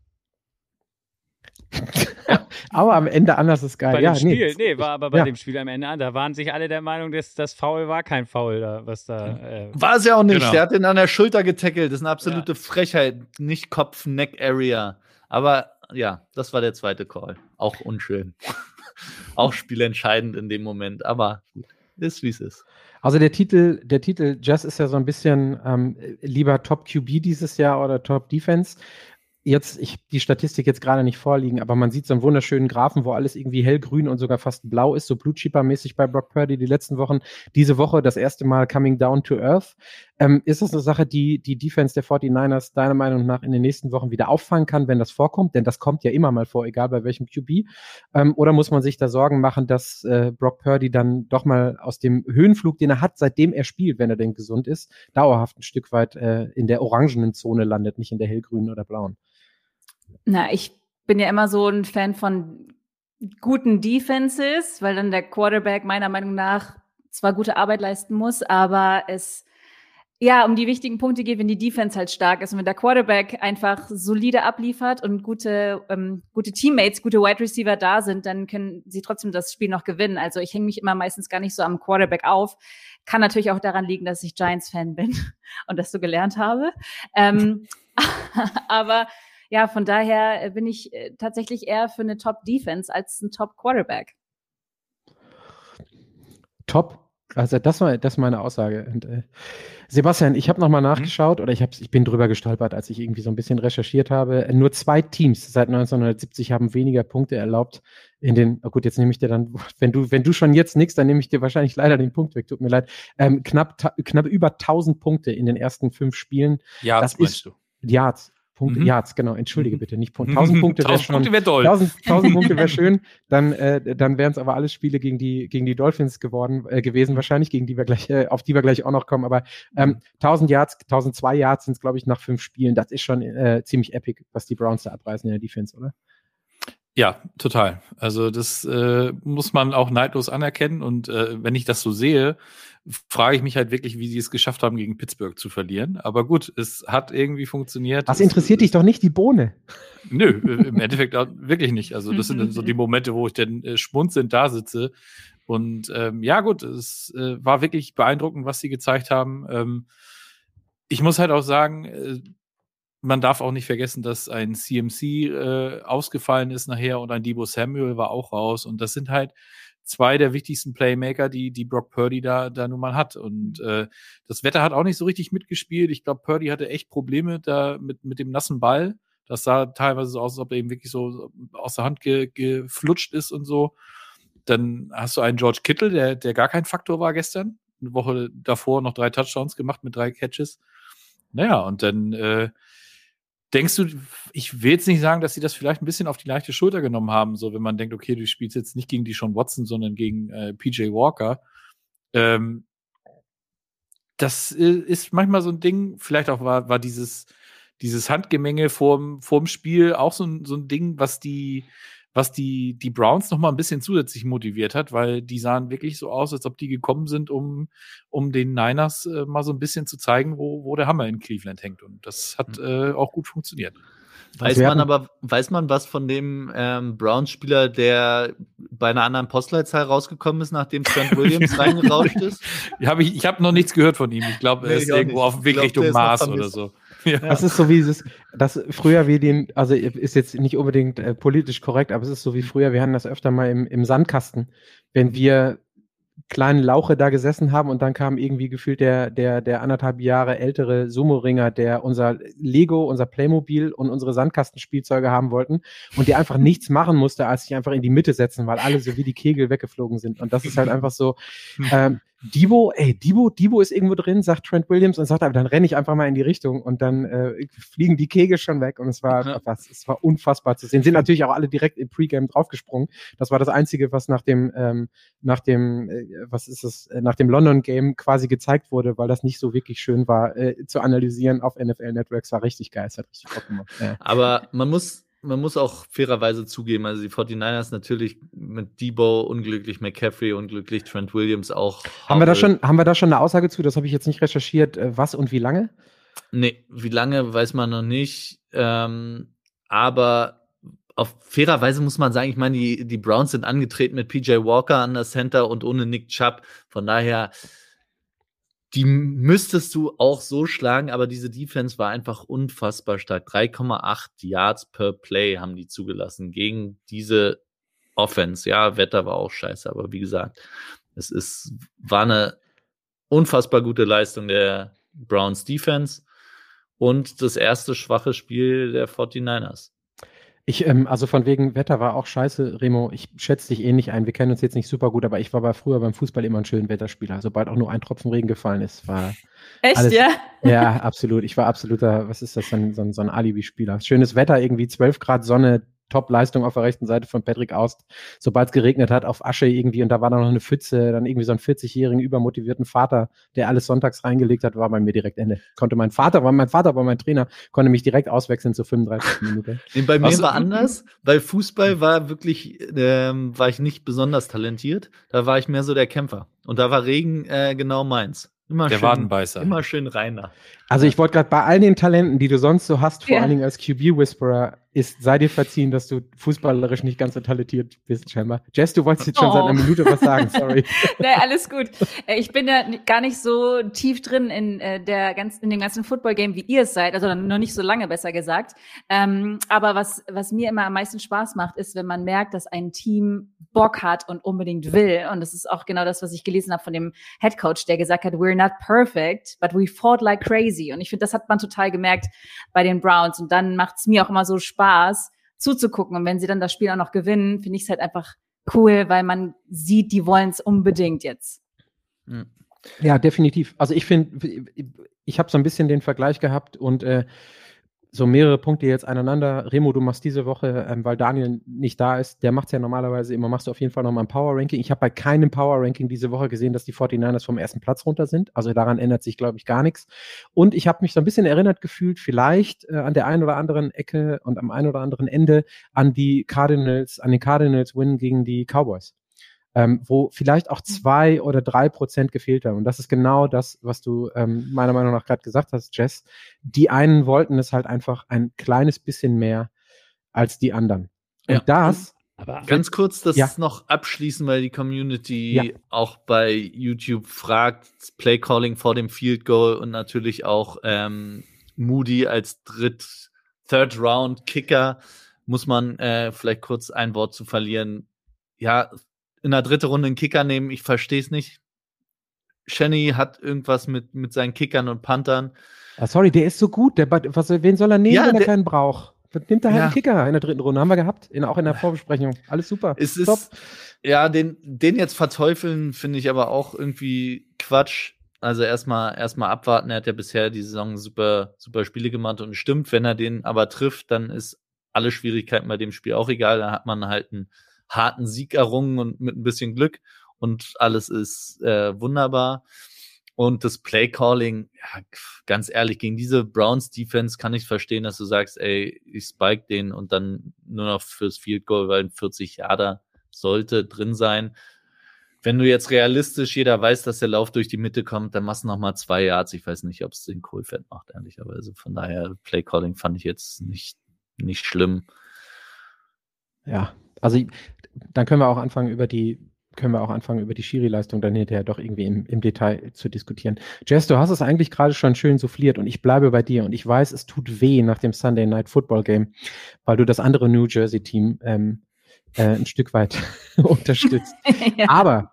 aber am Ende anders ist geil. Bei ja, dem Spiel, nee, nee war aber bei ja. dem Spiel am Ende anders. Da waren sich alle der Meinung, dass das Foul war kein Foul da, was da. Äh war es ja auch nicht. Genau. Der hat den an der Schulter getackelt. Das ist eine absolute ja. Frechheit. Nicht Kopf-Neck-Area. Aber ja, das war der zweite Call. Auch unschön. auch spielentscheidend in dem Moment. Aber gut, ist wie es ist. Also der Titel, der Titel Jazz ist ja so ein bisschen ähm, lieber Top QB dieses Jahr oder Top Defense jetzt, ich die Statistik jetzt gerade nicht vorliegen, aber man sieht so einen wunderschönen Graphen, wo alles irgendwie hellgrün und sogar fast blau ist, so Blue Chipper-mäßig bei Brock Purdy die letzten Wochen. Diese Woche das erste Mal Coming Down to Earth. Ähm, ist das eine Sache, die die Defense der 49ers deiner Meinung nach in den nächsten Wochen wieder auffangen kann, wenn das vorkommt? Denn das kommt ja immer mal vor, egal bei welchem QB. Ähm, oder muss man sich da Sorgen machen, dass äh, Brock Purdy dann doch mal aus dem Höhenflug, den er hat, seitdem er spielt, wenn er denn gesund ist, dauerhaft ein Stück weit äh, in der orangenen Zone landet, nicht in der hellgrünen oder blauen? Na, ich bin ja immer so ein Fan von guten Defenses, weil dann der Quarterback meiner Meinung nach zwar gute Arbeit leisten muss, aber es ja um die wichtigen Punkte geht, wenn die Defense halt stark ist und wenn der Quarterback einfach solide abliefert und gute ähm, gute Teammates, gute Wide Receiver da sind, dann können sie trotzdem das Spiel noch gewinnen. Also ich hänge mich immer meistens gar nicht so am Quarterback auf. Kann natürlich auch daran liegen, dass ich Giants-Fan bin und das so gelernt habe. Ähm, aber ja, von daher äh, bin ich äh, tatsächlich eher für eine Top-Defense als ein Top-Quarterback. Top? Also das war das meine Aussage. Und, äh, Sebastian, ich habe nochmal mhm. nachgeschaut mhm. oder ich, hab, ich bin drüber gestolpert, als ich irgendwie so ein bisschen recherchiert habe. Nur zwei Teams seit 1970 haben weniger Punkte erlaubt in den, oh gut, jetzt nehme ich dir dann, wenn du, wenn du schon jetzt nix, dann nehme ich dir wahrscheinlich leider den Punkt weg, tut mir leid. Ähm, knapp, knapp über 1000 Punkte in den ersten fünf Spielen. Ja, das ist, du. Yards. Punkte, mhm. Yards, genau, entschuldige mhm. bitte, nicht Punkte. 1000 Punkte wäre schon. Punkte wäre toll. 1000, 1000 Punkte wäre schön, dann, äh, dann wären es aber alles Spiele gegen die, gegen die Dolphins geworden, äh, gewesen, wahrscheinlich, gegen die wir gleich, äh, auf die wir gleich auch noch kommen, aber ähm, 1000 Yards, 1002 Yards sind es, glaube ich, nach fünf Spielen. Das ist schon äh, ziemlich epic, was die Browns da abreißen in der Defense, oder? Ja, total. Also das äh, muss man auch neidlos anerkennen. Und äh, wenn ich das so sehe, frage ich mich halt wirklich, wie sie es geschafft haben, gegen Pittsburgh zu verlieren. Aber gut, es hat irgendwie funktioniert. Was interessiert dich doch nicht die Bohne? Nö, im Endeffekt wirklich nicht. Also das sind dann so die Momente, wo ich dann äh, schmunzelnd da sitze. Und ähm, ja, gut, es äh, war wirklich beeindruckend, was sie gezeigt haben. Ähm, ich muss halt auch sagen, äh, man darf auch nicht vergessen, dass ein CMC äh, ausgefallen ist nachher und ein Debo Samuel war auch raus. Und das sind halt zwei der wichtigsten Playmaker, die, die Brock Purdy da, da nun mal hat. Und äh, das Wetter hat auch nicht so richtig mitgespielt. Ich glaube, Purdy hatte echt Probleme da mit, mit dem nassen Ball. Das sah teilweise so aus, als ob er eben wirklich so aus der Hand ge, geflutscht ist und so. Dann hast du einen George Kittle, der, der gar kein Faktor war gestern. Eine Woche davor noch drei Touchdowns gemacht mit drei Catches. Naja, und dann äh, Denkst du, ich will jetzt nicht sagen, dass sie das vielleicht ein bisschen auf die leichte Schulter genommen haben, so wenn man denkt, okay, du spielst jetzt nicht gegen die Sean Watson, sondern gegen äh, PJ Walker. Ähm, das ist manchmal so ein Ding, vielleicht auch war, war dieses, dieses Handgemenge vorm, vorm Spiel auch so ein, so ein Ding, was die, was die, die Browns noch mal ein bisschen zusätzlich motiviert hat, weil die sahen wirklich so aus, als ob die gekommen sind, um, um den Niners äh, mal so ein bisschen zu zeigen, wo, wo der Hammer in Cleveland hängt. Und das hat mhm. äh, auch gut funktioniert. Weiß man aber, weiß man was von dem ähm, Browns-Spieler, der bei einer anderen Postleitzahl rausgekommen ist, nachdem Trent Williams reingerauscht ist? Hab ich ich habe noch nichts gehört von ihm. Ich glaube, er nee, ist irgendwo nicht. auf dem Weg glaub, Richtung Mars oder so. Ja. Das ist so wie dieses, das früher wie den, also ist jetzt nicht unbedingt äh, politisch korrekt, aber es ist so wie früher, wir hatten das öfter mal im, im Sandkasten, wenn wir kleinen Lauche da gesessen haben und dann kam irgendwie gefühlt der, der, der anderthalb Jahre ältere Sumo-Ringer, der unser Lego, unser Playmobil und unsere Sandkastenspielzeuge haben wollten und die einfach nichts machen musste, als sich einfach in die Mitte setzen, weil alle so wie die Kegel weggeflogen sind. Und das ist halt einfach so, ähm, Debo, ey, Debo, Debo ist irgendwo drin, sagt Trent Williams und sagt, aber dann renne ich einfach mal in die Richtung und dann äh, fliegen die Kegel schon weg und es war, Ja. was, es war unfassbar zu sehen. Sind natürlich auch alle direkt im Pre-Game draufgesprungen. Das war das Einzige, was nach dem, ähm, nach dem, äh, was ist es, äh, nach dem London-Game quasi gezeigt wurde, weil das nicht so wirklich schön war, äh, zu analysieren auf NFL Networks. War richtig geil, es hat richtig Bock gemacht. Ja. Aber man muss, man muss auch fairerweise zugeben, also die 49ers natürlich mit Debo unglücklich, McCaffrey unglücklich, Trent Williams auch. Haben wir da schon, haben wir da schon eine Aussage zu? Das habe ich jetzt nicht recherchiert. Äh, was und wie lange? Nee, wie lange weiß man noch nicht. Ähm, aber auf fairerweise muss man sagen, ich meine, die, die Browns sind angetreten mit PJ Walker an der Center und ohne Nick Chubb. Von daher, die müsstest du auch so schlagen, aber diese Defense war einfach unfassbar stark. 3,8 Yards per Play haben die zugelassen gegen diese Offense. Ja, Wetter war auch scheiße, aber wie gesagt, es ist, war eine unfassbar gute Leistung der Browns Defense und das erste schwache Spiel der 49ers. Ich, ähm, also von wegen Wetter war auch scheiße, Remo. Ich schätze dich eh nicht ein. Wir kennen uns jetzt nicht super gut, aber ich war bei früher beim Fußball immer ein schöner Wetterspieler. Sobald auch nur ein Tropfen Regen gefallen ist, war Echt, Alles- ja? ja absolut. Ich war absoluter, was ist das, ein, so ein, so ein Alibi-Spieler. Schönes Wetter, irgendwie 12 Grad Sonne, Top-Leistung auf der rechten Seite von Patrick Aust. Sobald es geregnet hat, auf Asche irgendwie und da war dann noch eine Pfütze, dann irgendwie so einen 40-jährigen übermotivierten Vater, der alles sonntags reingelegt hat, war bei mir direkt Ende. Konnte mein Vater, war mein Vater war mein Trainer, konnte mich direkt auswechseln zu 35 Minuten. Nee, bei mir Was- war anders, weil Fußball war wirklich, ähm, war ich nicht besonders talentiert. Da war ich mehr so der Kämpfer. Und da war Regen äh, genau meins. Immer Der schön, Wadenbeißer. Immer schön reiner. Also ich wollte gerade bei all den Talenten, die du sonst so hast, vor Ja. allen Dingen als QB-Whisperer, ist, sei dir verziehen, dass du fußballerisch nicht ganz so talentiert bist, scheinbar. Jess, du wolltest jetzt schon seit Oh. einer Minute was sagen, sorry. Nee, alles gut. Äh, Ich bin ja gar nicht so tief drin in äh, der ganz, in dem ganzen Football-Game, wie ihr es seid, also noch nicht so lange, besser gesagt. Ähm, aber was, was mir immer am meisten Spaß macht, ist, wenn man merkt, dass ein Team Bock hat und unbedingt will. Und das ist auch genau das, was ich gelesen habe von dem Head Coach, der gesagt hat, we're not perfect, but we fought like crazy. Und ich finde, das hat man total gemerkt bei den Browns. Und dann macht es mir auch immer so Spaß, zuzugucken. Und wenn sie dann das Spiel auch noch gewinnen, finde ich es halt einfach cool, weil man sieht, die wollen es unbedingt jetzt. Hm. Ja, definitiv. Also ich finde, ich habe so ein bisschen den Vergleich gehabt und äh, so mehrere Punkte jetzt aneinander. Remo, du machst diese Woche, ähm, weil Daniel nicht da ist, der macht es ja normalerweise immer, machst du auf jeden Fall nochmal ein Power-Ranking. Ich habe bei keinem Power-Ranking diese Woche gesehen, dass die 49ers vom ersten Platz runter sind. Also daran ändert sich, glaube ich, gar nichts. Und ich habe mich so ein bisschen erinnert gefühlt, vielleicht äh, an der einen oder anderen Ecke und am einen oder anderen Ende an die Cardinals, an den Cardinals-Win gegen die Cowboys ähm, wo vielleicht auch zwei oder drei Prozent gefehlt haben. Und das ist genau das, was du ähm, meiner Meinung nach gerade gesagt hast, Jess. Die einen wollten es halt einfach ein kleines bisschen mehr als die anderen. Und Ja. das, Aber Ganz kurz das Ja. noch abschließen, weil die Community Ja. auch bei YouTube fragt, Play Calling vor dem Field Goal und natürlich auch ähm, Moody als Dritt, Third Round Kicker muss man äh, vielleicht kurz ein Wort zu verlieren. Ja, in der dritten Runde einen Kicker nehmen, ich verstehe es nicht. Shenny hat irgendwas mit, mit seinen Kickern und Panthern. ah, sorry, der ist so gut. Der, was, wen soll er nehmen, Ja, wenn er der- keinen braucht? Nimmt er halt Ja. einen Kicker in der dritten Runde. Haben wir gehabt, in, auch in der Vorbesprechung. Alles super. Es ist, ja, den, den jetzt verteufeln, finde ich aber auch irgendwie Quatsch. Also erstmal erstmal abwarten. Er hat ja bisher die Saison super, super Spiele gemacht und stimmt, wenn er den aber trifft, dann ist alle Schwierigkeiten bei dem Spiel auch egal. Dann hat man halt einen harten Sieg errungen und mit ein bisschen Glück und alles ist äh, wunderbar. Und das Play Calling, ja, ganz ehrlich, gegen diese Browns Defense kann ich verstehen, dass du sagst, ey, ich spike den und dann nur noch fürs Field Goal, weil ein 40 Jahre sollte drin sein. Wenn du jetzt realistisch, jeder weiß, dass der Lauf durch die Mitte kommt, dann machst du noch mal zwei Yards. Ich weiß nicht, ob es den Kohlfett macht, ehrlicherweise. Von daher, Play Calling fand ich jetzt nicht, nicht schlimm. Ja, also ich- dann können wir auch anfangen über die können wir auch anfangen über die Schiri-Leistung dann hinterher doch irgendwie im, im Detail zu diskutieren. Jess, du hast es eigentlich gerade schon schön souffliert und ich bleibe bei dir und ich weiß, es tut weh nach dem Sunday Night Football Game, weil du das andere New Jersey Team ähm, äh, ein Stück weit unterstützt. ja. Aber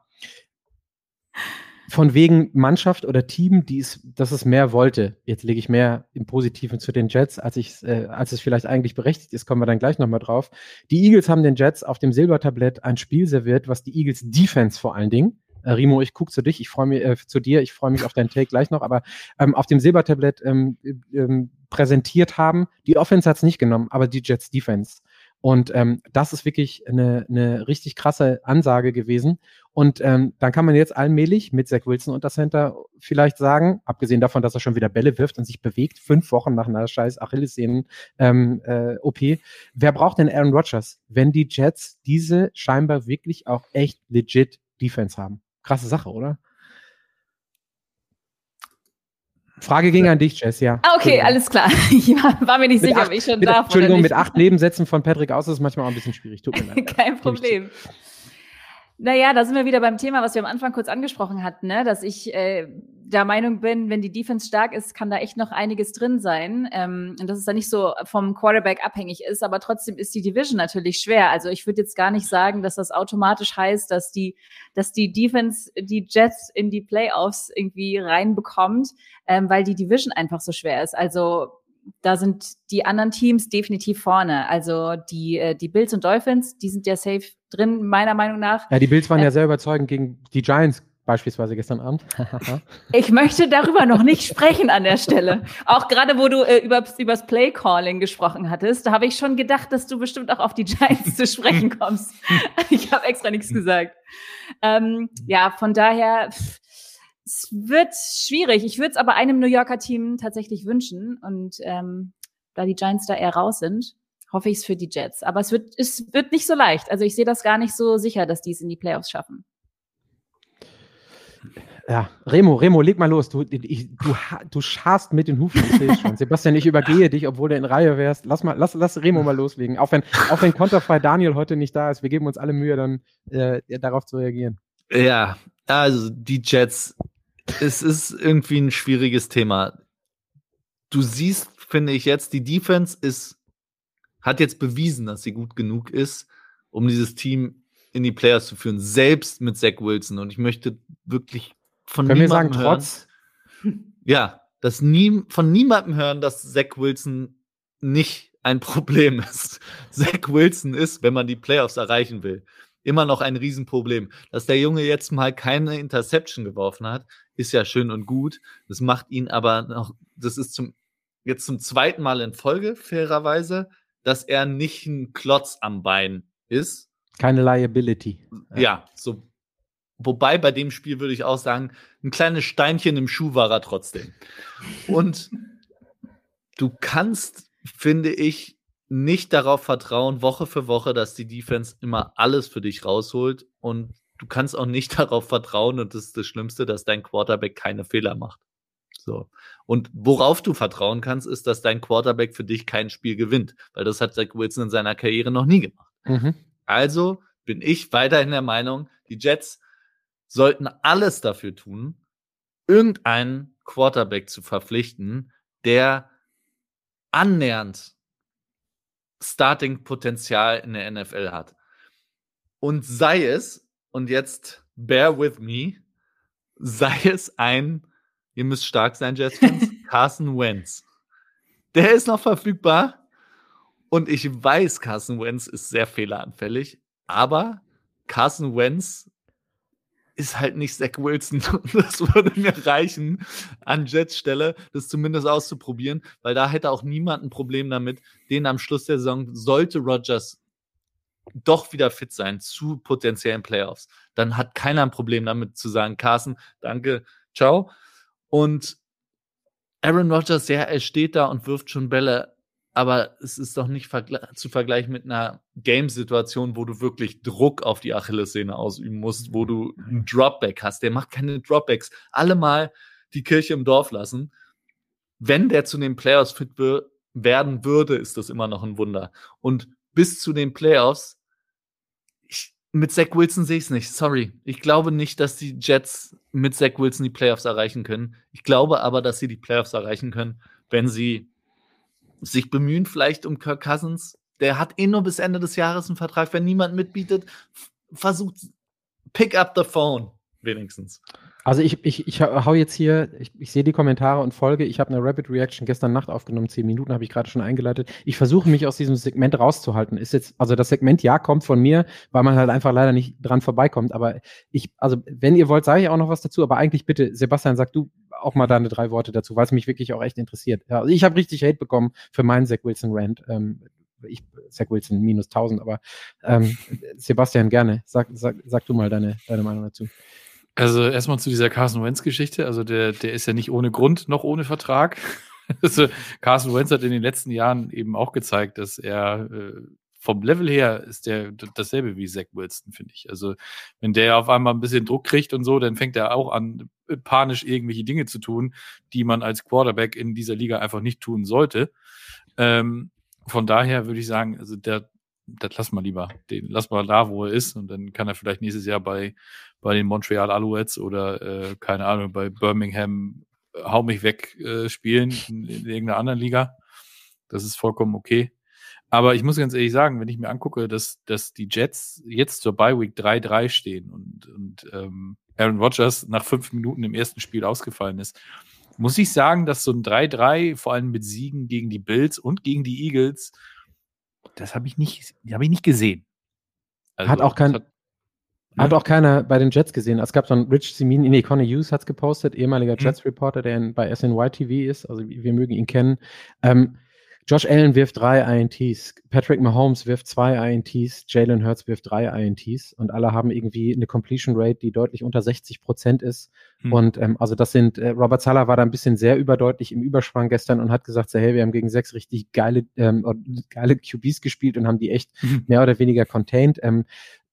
von wegen Mannschaft oder Team, die es, dass es mehr wollte. Jetzt lege ich mehr im Positiven zu den Jets, als ich, äh, als es vielleicht eigentlich berechtigt ist, kommen wir dann gleich nochmal drauf. Die Eagles haben den Jets auf dem Silbertablett ein Spiel serviert, was die Eagles Defense vor allen Dingen, äh, Rimo, ich gucke zu dich, ich freue mich äh, zu dir, ich freue mich auf deinen Take gleich noch, aber ähm, auf dem Silbertablett ähm, ähm, präsentiert haben. Die Offense hat es nicht genommen, aber die Jets Defense. Und ähm, das ist wirklich eine, eine richtig krasse Ansage gewesen. Und ähm, dann kann man jetzt allmählich mit Zach Wilson unter Center vielleicht sagen, abgesehen davon, dass er schon wieder Bälle wirft und sich bewegt, fünf Wochen nach einer scheiß Achillessehnen ähm, äh. Wer braucht denn Aaron Rodgers, wenn die Jets diese scheinbar wirklich auch echt legit Defense haben? Krasse Sache, oder? Frage ging an dich, Jess, ja. Ah, okay, alles klar. Ich war mir nicht Mit sicher, acht- ob ich schon Mit, darf. Entschuldigung, mit acht Nebensätzen von Patrick aus ist es manchmal auch ein bisschen schwierig. Tut mir leid. Kein Problem. Naja, da sind wir wieder beim Thema, was wir am Anfang kurz angesprochen hatten, ne? dass ich äh, der Meinung bin, wenn die Defense stark ist, kann da echt noch einiges drin sein. Ähm, und dass es da nicht so vom Quarterback abhängig ist, aber trotzdem ist die Division natürlich schwer. Also ich würde jetzt gar nicht sagen, dass das automatisch heißt, dass die, dass die Defense die Jets in die Playoffs irgendwie reinbekommt, ähm, weil die Division einfach so schwer ist. Also da sind die anderen Teams definitiv vorne. Also die, äh, die Bills und Dolphins, die sind ja safe drin, meiner Meinung nach. Ja, die Bills waren Äh, ja sehr überzeugend gegen die Giants beispielsweise gestern Abend. Ich möchte darüber noch nicht sprechen an der Stelle. Auch gerade, wo du äh, über, übers Play-Calling gesprochen hattest, da habe ich schon gedacht, dass du bestimmt auch auf die Giants zu sprechen kommst. Ich habe extra nichts gesagt. Ähm, ja, von daher, pff, es wird schwierig. Ich würde es aber einem New Yorker Team tatsächlich wünschen. Und ähm, da die Giants da eher raus sind, hoffe ich es für die Jets. Aber es wird, es wird nicht so leicht. Also ich sehe das gar nicht so sicher, dass die es in die Playoffs schaffen. Ja, Remo, Remo, leg mal los. Du, ich, du, du scharst mit den Hufen, ich sehe schon. Sebastian, ich übergehe dich, obwohl du in Reihe wärst. Lass mal, lass, lass Remo mal loslegen. Auch wenn, auch wenn Konterfrei Daniel heute nicht da ist, wir geben uns alle Mühe, dann äh, darauf zu reagieren. Ja, also die Jets, es ist irgendwie ein schwieriges Thema. Du siehst, finde ich jetzt, die Defense ist, hat jetzt bewiesen, dass sie gut genug ist, um dieses Team in die Playoffs zu führen, selbst mit Zach Wilson. Und ich möchte wirklich von Können wir sagen, niemandem hören, trotz? ja, dass nie, von niemandem hören, dass Zach Wilson nicht ein Problem ist. Zach Wilson ist, wenn man die Playoffs erreichen will, immer noch ein Riesenproblem. Dass der Junge jetzt mal keine Interception geworfen hat, ist ja schön und gut. Das macht ihn aber noch, das ist zum, jetzt zum zweiten Mal in Folge, fairerweise, dass er nicht ein Klotz am Bein ist, Keine Liability. ja, so. Wobei bei dem Spiel würde ich auch sagen, ein kleines Steinchen im Schuh war er trotzdem. Und du kannst, finde ich, nicht darauf vertrauen, Woche für Woche, dass die Defense immer alles für dich rausholt. Und du kannst auch nicht darauf vertrauen, und das ist das Schlimmste, dass dein Quarterback keine Fehler macht. So. Und worauf du vertrauen kannst, ist, dass dein Quarterback für dich kein Spiel gewinnt. Weil das hat Zach Wilson in seiner Karriere noch nie gemacht. Mhm. Also bin ich weiterhin der Meinung, die Jets sollten alles dafür tun, irgendeinen Quarterback zu verpflichten, der annähernd Starting-Potenzial in der NFL hat. Und sei es, und jetzt bear with me, sei es ein, ihr müsst stark sein, Jets-Fans, Carson Wentz. Der ist noch verfügbar. Und ich weiß, Carson Wentz ist sehr fehleranfällig, aber Carson Wentz ist halt nicht Zach Wilson. Das würde mir reichen, an Jets Stelle das zumindest auszuprobieren, weil da hätte auch niemand ein Problem damit, den am Schluss der Saison, sollte Rodgers doch wieder fit sein zu potenziellen Playoffs, dann hat keiner ein Problem damit zu sagen, Carson, danke, ciao. Und Aaron Rodgers, ja, er steht da und wirft schon Bälle, aber es ist doch nicht zu vergleichen mit einer Game-Situation, wo du wirklich Druck auf die Achillessehne ausüben musst, wo du einen Dropback hast. Der macht keine Dropbacks. Alle mal die Kirche im Dorf lassen. Wenn der zu den Playoffs fit werden würde, ist das immer noch ein Wunder. Und bis zu den Playoffs, mit Zach Wilson sehe ich es nicht. Sorry. Ich glaube nicht, dass die Jets mit Zach Wilson die Playoffs erreichen können. Ich glaube aber, dass sie die Playoffs erreichen können, wenn sie sich bemühen, vielleicht um Kirk Cousins. Der hat eh nur bis Ende des Jahres einen Vertrag. Wenn niemand mitbietet, versucht, pick up the phone. Wenigstens. Also ich, ich, ich hau jetzt hier, ich, ich sehe die Kommentare und folge. Ich habe eine Rapid Reaction gestern Nacht aufgenommen, zehn Minuten habe ich gerade schon eingeleitet. Ich versuche mich aus diesem Segment rauszuhalten. Ist jetzt, also das Segment ja kommt von mir, weil man halt einfach leider nicht dran vorbeikommt. Aber ich, also wenn ihr wollt, sage ich auch noch was dazu. Aber eigentlich bitte, Sebastian, sag du auch mal deine drei Worte dazu, weil es mich wirklich auch echt interessiert. Ja, also ich habe richtig Hate bekommen für meinen Zach Wilson Rant. Ähm, ich, Zach Wilson minus 1000, aber ähm, Sebastian, gerne. Sag, sag, sag du mal deine, deine Meinung dazu. Also erstmal zu dieser Carson Wentz-Geschichte. Also der, der ist ja nicht ohne Grund noch ohne Vertrag. Also Carson Wentz hat in den letzten Jahren eben auch gezeigt, dass er äh, vom Level her ist der dasselbe wie Zach Wilson, finde ich. Also wenn der auf einmal ein bisschen Druck kriegt und so, dann fängt er auch an, panisch irgendwelche Dinge zu tun, die man als Quarterback in dieser Liga einfach nicht tun sollte. Ähm, von daher würde ich sagen, also der, das lass mal lieber. Den lass mal da, wo er ist, und dann kann er vielleicht nächstes Jahr bei bei den Montreal Alouettes oder äh, keine Ahnung, bei Birmingham äh, hau mich weg äh, spielen in, in irgendeiner anderen Liga. Das ist vollkommen okay. Aber ich muss ganz ehrlich sagen, wenn ich mir angucke, dass, dass die Jets jetzt zur Bye Week 3-3 stehen und, und ähm, Aaron Rodgers nach fünf Minuten im ersten Spiel ausgefallen ist, muss ich sagen, dass so ein 3-3, vor allem mit Siegen gegen die Bills und gegen die Eagles, das habe ich nicht, habe ich nicht gesehen. Also, hat auch kein, hat, hat auch keiner bei den Jets gesehen. Es gab so einen Rich Simin, nee, Conor Hughes hat es gepostet, ehemaliger mhm. Jets-Reporter, der in, bei SNY TV ist, also wir mögen ihn kennen. Ähm, Josh Allen wirft drei INTs, Patrick Mahomes wirft zwei INTs, Jalen Hurts wirft drei INTs und alle haben irgendwie eine Completion Rate, die deutlich unter 60 Prozent ist. Hm. Und ähm, also das sind, äh, Robert Sala war da ein bisschen sehr überdeutlich im Überschwang gestern und hat gesagt, so, hey, wir haben gegen sechs richtig geile, ähm, geile QBs gespielt und haben die echt hm. mehr oder weniger contained. Ähm,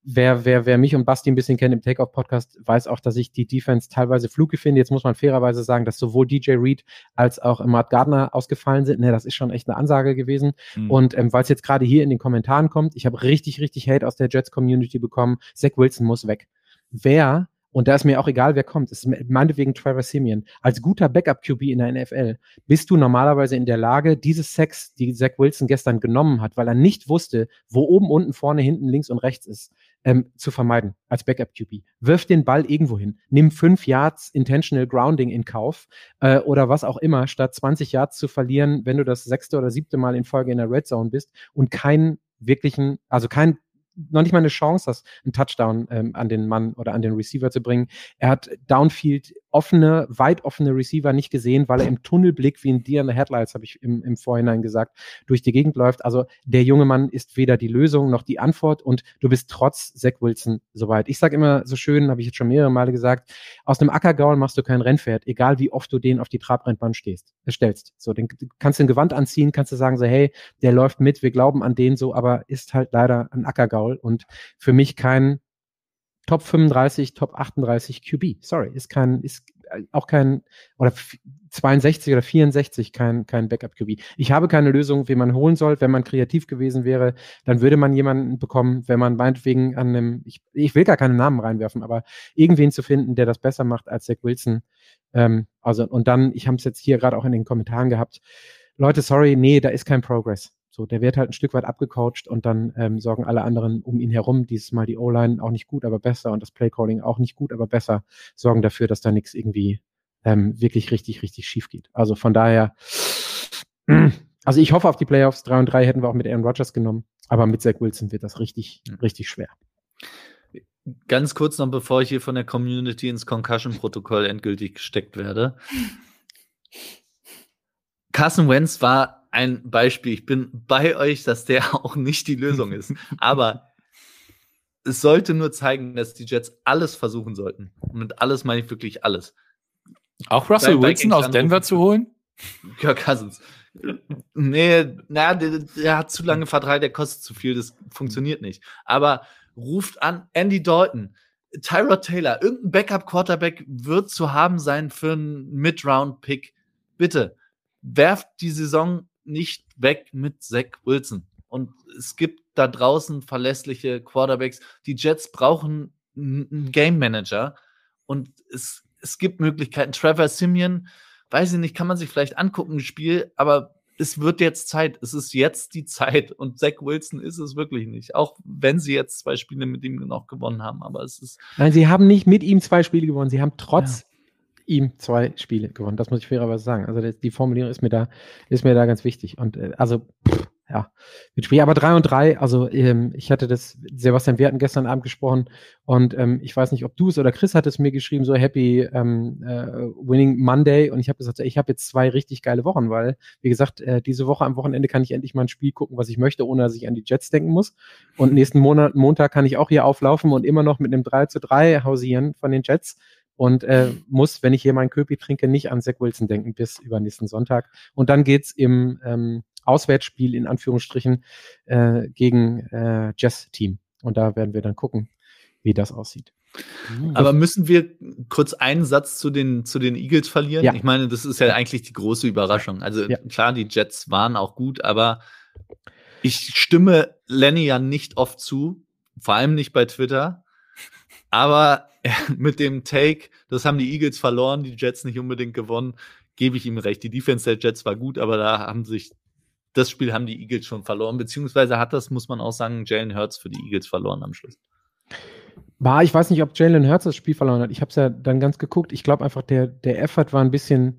wer, wer, wer mich und Basti ein bisschen kennt im Takeoff-Podcast, weiß auch, dass ich die Defense teilweise fluke finde. Jetzt muss man fairerweise sagen, dass sowohl DJ Reed als auch Matt Gardner ausgefallen sind. Ne, das ist schon echt eine Ansage gewesen. Mhm. Und ähm, weil es jetzt gerade hier in den Kommentaren kommt, ich habe richtig, richtig Hate aus der Jets-Community bekommen. Zach Wilson muss weg. Wer und da ist mir auch egal, wer kommt. Es ist meinetwegen Trevor Simeon. Als guter Backup-QB in der NFL bist du normalerweise in der Lage, diese Sex, die Zach Wilson gestern genommen hat, weil er nicht wusste, wo oben, unten, vorne, hinten, links und rechts ist, ähm, zu vermeiden als Backup-QB. Wirf den Ball irgendwo hin. Nimm fünf Yards Intentional Grounding in Kauf äh, oder was auch immer, statt 20 Yards zu verlieren, wenn du das sechste oder siebte Mal in Folge in der Red Zone bist und keinen wirklichen, also kein noch nicht mal eine Chance hast, einen Touchdown ähm, an den Mann oder an den Receiver zu bringen. Er hat Downfield offene, weit offene Receiver nicht gesehen, weil er im Tunnelblick wie ein Deer in the Headlights, habe ich im, im Vorhinein gesagt, durch die Gegend läuft. Also der junge Mann ist weder die Lösung noch die Antwort und du bist trotz Zach Wilson soweit. Ich sage immer so schön, habe ich jetzt schon mehrere Male gesagt, aus einem Ackergaul machst du kein Rennpferd, egal wie oft du den auf die Trabrennbahn stehst, äh, stellst. So, den kannst du ein Gewand anziehen, kannst du sagen so, hey, der läuft mit, wir glauben an den so, aber ist halt leider ein Ackergaul und für mich kein Top 35, Top 38 QB. Sorry, ist kein, ist auch kein, oder 62 oder 64 kein, kein Backup QB. Ich habe keine Lösung, wie man holen soll. Wenn man kreativ gewesen wäre, dann würde man jemanden bekommen, wenn man meinetwegen an einem, ich, ich will gar keinen Namen reinwerfen, aber irgendwen zu finden, der das besser macht als Zach Wilson. Ähm, also, und dann, ich habe es jetzt hier gerade auch in den Kommentaren gehabt. Leute, sorry, nee, da ist kein Progress. So, der wird halt ein Stück weit abgecoacht und dann ähm, sorgen alle anderen um ihn herum, dieses Mal die O-Line auch nicht gut, aber besser und das Playcalling auch nicht gut, aber besser, sorgen dafür, dass da nichts irgendwie ähm, wirklich richtig, richtig schief geht. Also von daher, also ich hoffe auf die Playoffs. 3 und 3 hätten wir auch mit Aaron Rodgers genommen, aber mit Zach Wilson wird das richtig, ja. richtig schwer. Ganz kurz noch, bevor ich hier von der Community ins Concussion-Protokoll endgültig gesteckt werde. Carson Wentz war ein Beispiel. Ich bin bei euch, dass der auch nicht die Lösung ist. Aber es sollte nur zeigen, dass die Jets alles versuchen sollten. Und mit alles meine ich wirklich alles. Auch Russell Wilson aus Denver zu holen? Kirk Cousins. Nee, naja, der, der, hat zu lange Vertrag, der kostet zu viel, das funktioniert nicht. Aber ruft an Andy Dalton, Tyrod Taylor, irgendein Backup-Quarterback wird zu haben sein für einen Mid-Round-Pick. Bitte, werft die Saison nicht weg mit Zach Wilson. Und es gibt da draußen verlässliche Quarterbacks. Die Jets brauchen einen Game Manager. Und es, es gibt Möglichkeiten. Trevor Simeon, weiß ich nicht, kann man sich vielleicht angucken, ein Spiel, aber es wird jetzt Zeit. Es ist jetzt die Zeit. Und Zach Wilson ist es wirklich nicht. Auch wenn sie jetzt zwei Spiele mit ihm noch gewonnen haben. Aber es ist. Nein, sie haben nicht mit ihm zwei Spiele gewonnen. Sie haben trotz ja. Ihm zwei Spiele gewonnen. Das muss ich fairerweise sagen. Also die Formulierung ist mir da, ist mir da ganz wichtig. Und äh, also, pff, ja, mit Spiel. Aber drei und drei, also ähm, ich hatte das, Sebastian, wir hatten gestern Abend gesprochen und ähm, ich weiß nicht, ob du es oder Chris hat es mir geschrieben, so Happy ähm, äh, Winning Monday und ich habe gesagt, ich habe jetzt zwei richtig geile Wochen, weil, wie gesagt, äh, diese Woche am Wochenende kann ich endlich mal ein Spiel gucken, was ich möchte, ohne dass ich an die Jets denken muss. Und nächsten Monat, Montag kann ich auch hier auflaufen und immer noch mit einem 3 zu 3 hausieren von den Jets und äh, muss, wenn ich hier meinen Köpi trinke, nicht an Zach Wilson denken bis übernächsten Sonntag. Und dann geht's im ähm, Auswärtsspiel in Anführungsstrichen äh, gegen äh, Jazz-Team. Und da werden wir dann gucken, wie das aussieht. Aber müssen wir kurz einen Satz zu den, zu den Eagles verlieren? Ja. Ich meine, das ist ja eigentlich die große Überraschung. Also Ja. klar, die Jets waren auch gut, aber ich stimme Lenny ja nicht oft zu, vor allem nicht bei Twitter. Aber mit dem Take, das haben die Eagles verloren, die Jets nicht unbedingt gewonnen, gebe ich ihm recht. Die Defense der Jets war gut, aber da haben sich das Spiel haben die Eagles schon verloren, beziehungsweise hat das, muss man auch sagen, Jalen Hurts für die Eagles verloren am Schluss. War, ich weiß nicht, ob Jalen Hurts das Spiel verloren hat. Ich habe es ja dann ganz geguckt. Ich glaube einfach, der, der Effort war ein bisschen,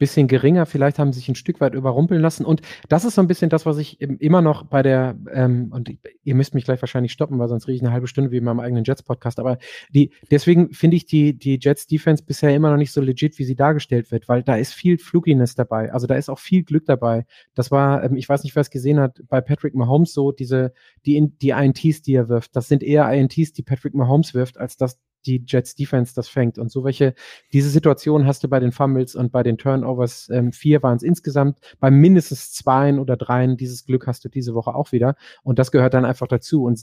bisschen geringer. Vielleicht haben sie sich ein Stück weit überrumpeln lassen. Und das ist so ein bisschen das, was ich im- immer noch bei der, ähm, und ihr müsst mich gleich wahrscheinlich stoppen, weil sonst rede ich eine halbe Stunde wie in meinem eigenen Jets-Podcast. Aber die, deswegen finde ich die, die Jets-Defense bisher immer noch nicht so legit, wie sie dargestellt wird, weil da ist viel Fluginess dabei. Also da ist auch viel Glück dabei. Das war, ähm, ich weiß nicht, wer es gesehen hat, bei Patrick Mahomes so, diese, die, die INTs, die er wirft, das sind eher INTs, die Patrick Mahomes wirft, als dass die Jets Defense das fängt. Und so welche, diese Situation hast du bei den Fumbles und bei den Turnovers, ähm, vier waren es insgesamt, bei mindestens zweien oder dreien, dieses Glück hast du diese Woche auch wieder. Und das gehört dann einfach dazu. Und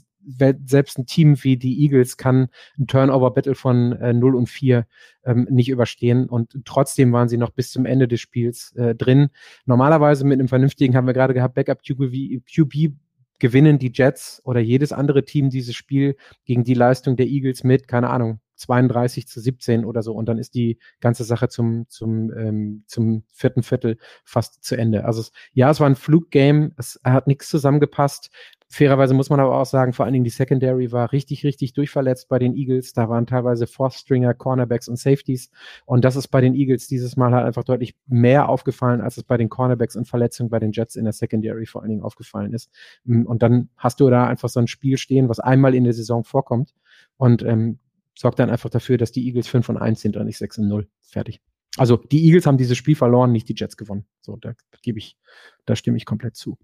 selbst ein Team wie die Eagles kann ein Turnover-Battle von äh, 0 und 4 ähm, nicht überstehen. Und trotzdem waren sie noch bis zum Ende des Spiels äh, drin. Normalerweise mit einem vernünftigen, haben wir gerade gehabt, Backup QB, QB gewinnen die Jets oder jedes andere Team dieses Spiel gegen die Leistung der Eagles mit, keine Ahnung, 32 zu 17 oder so. Und dann ist die ganze Sache zum, zum, ähm, zum vierten Viertel fast zu Ende. Also es, ja, es war ein Fluggame, es hat nichts zusammengepasst. Fairerweise muss man aber auch sagen, vor allen Dingen die Secondary war richtig, richtig durchverletzt bei den Eagles. Da waren teilweise Fourth-Stringer, Cornerbacks und Safeties. Und das ist bei den Eagles dieses Mal halt einfach deutlich mehr aufgefallen, als es bei den Cornerbacks und Verletzungen bei den Jets in der Secondary vor allen Dingen aufgefallen ist. Mm, Und dann hast du da einfach so ein Spiel stehen, was einmal in der Saison vorkommt und ähm, sorgt dann einfach dafür, dass die Eagles 5 und 1 sind und nicht 6 und 0. Fertig. Also die Eagles haben dieses Spiel verloren, nicht die Jets gewonnen. So, da gebe ich, da stimme ich komplett zu.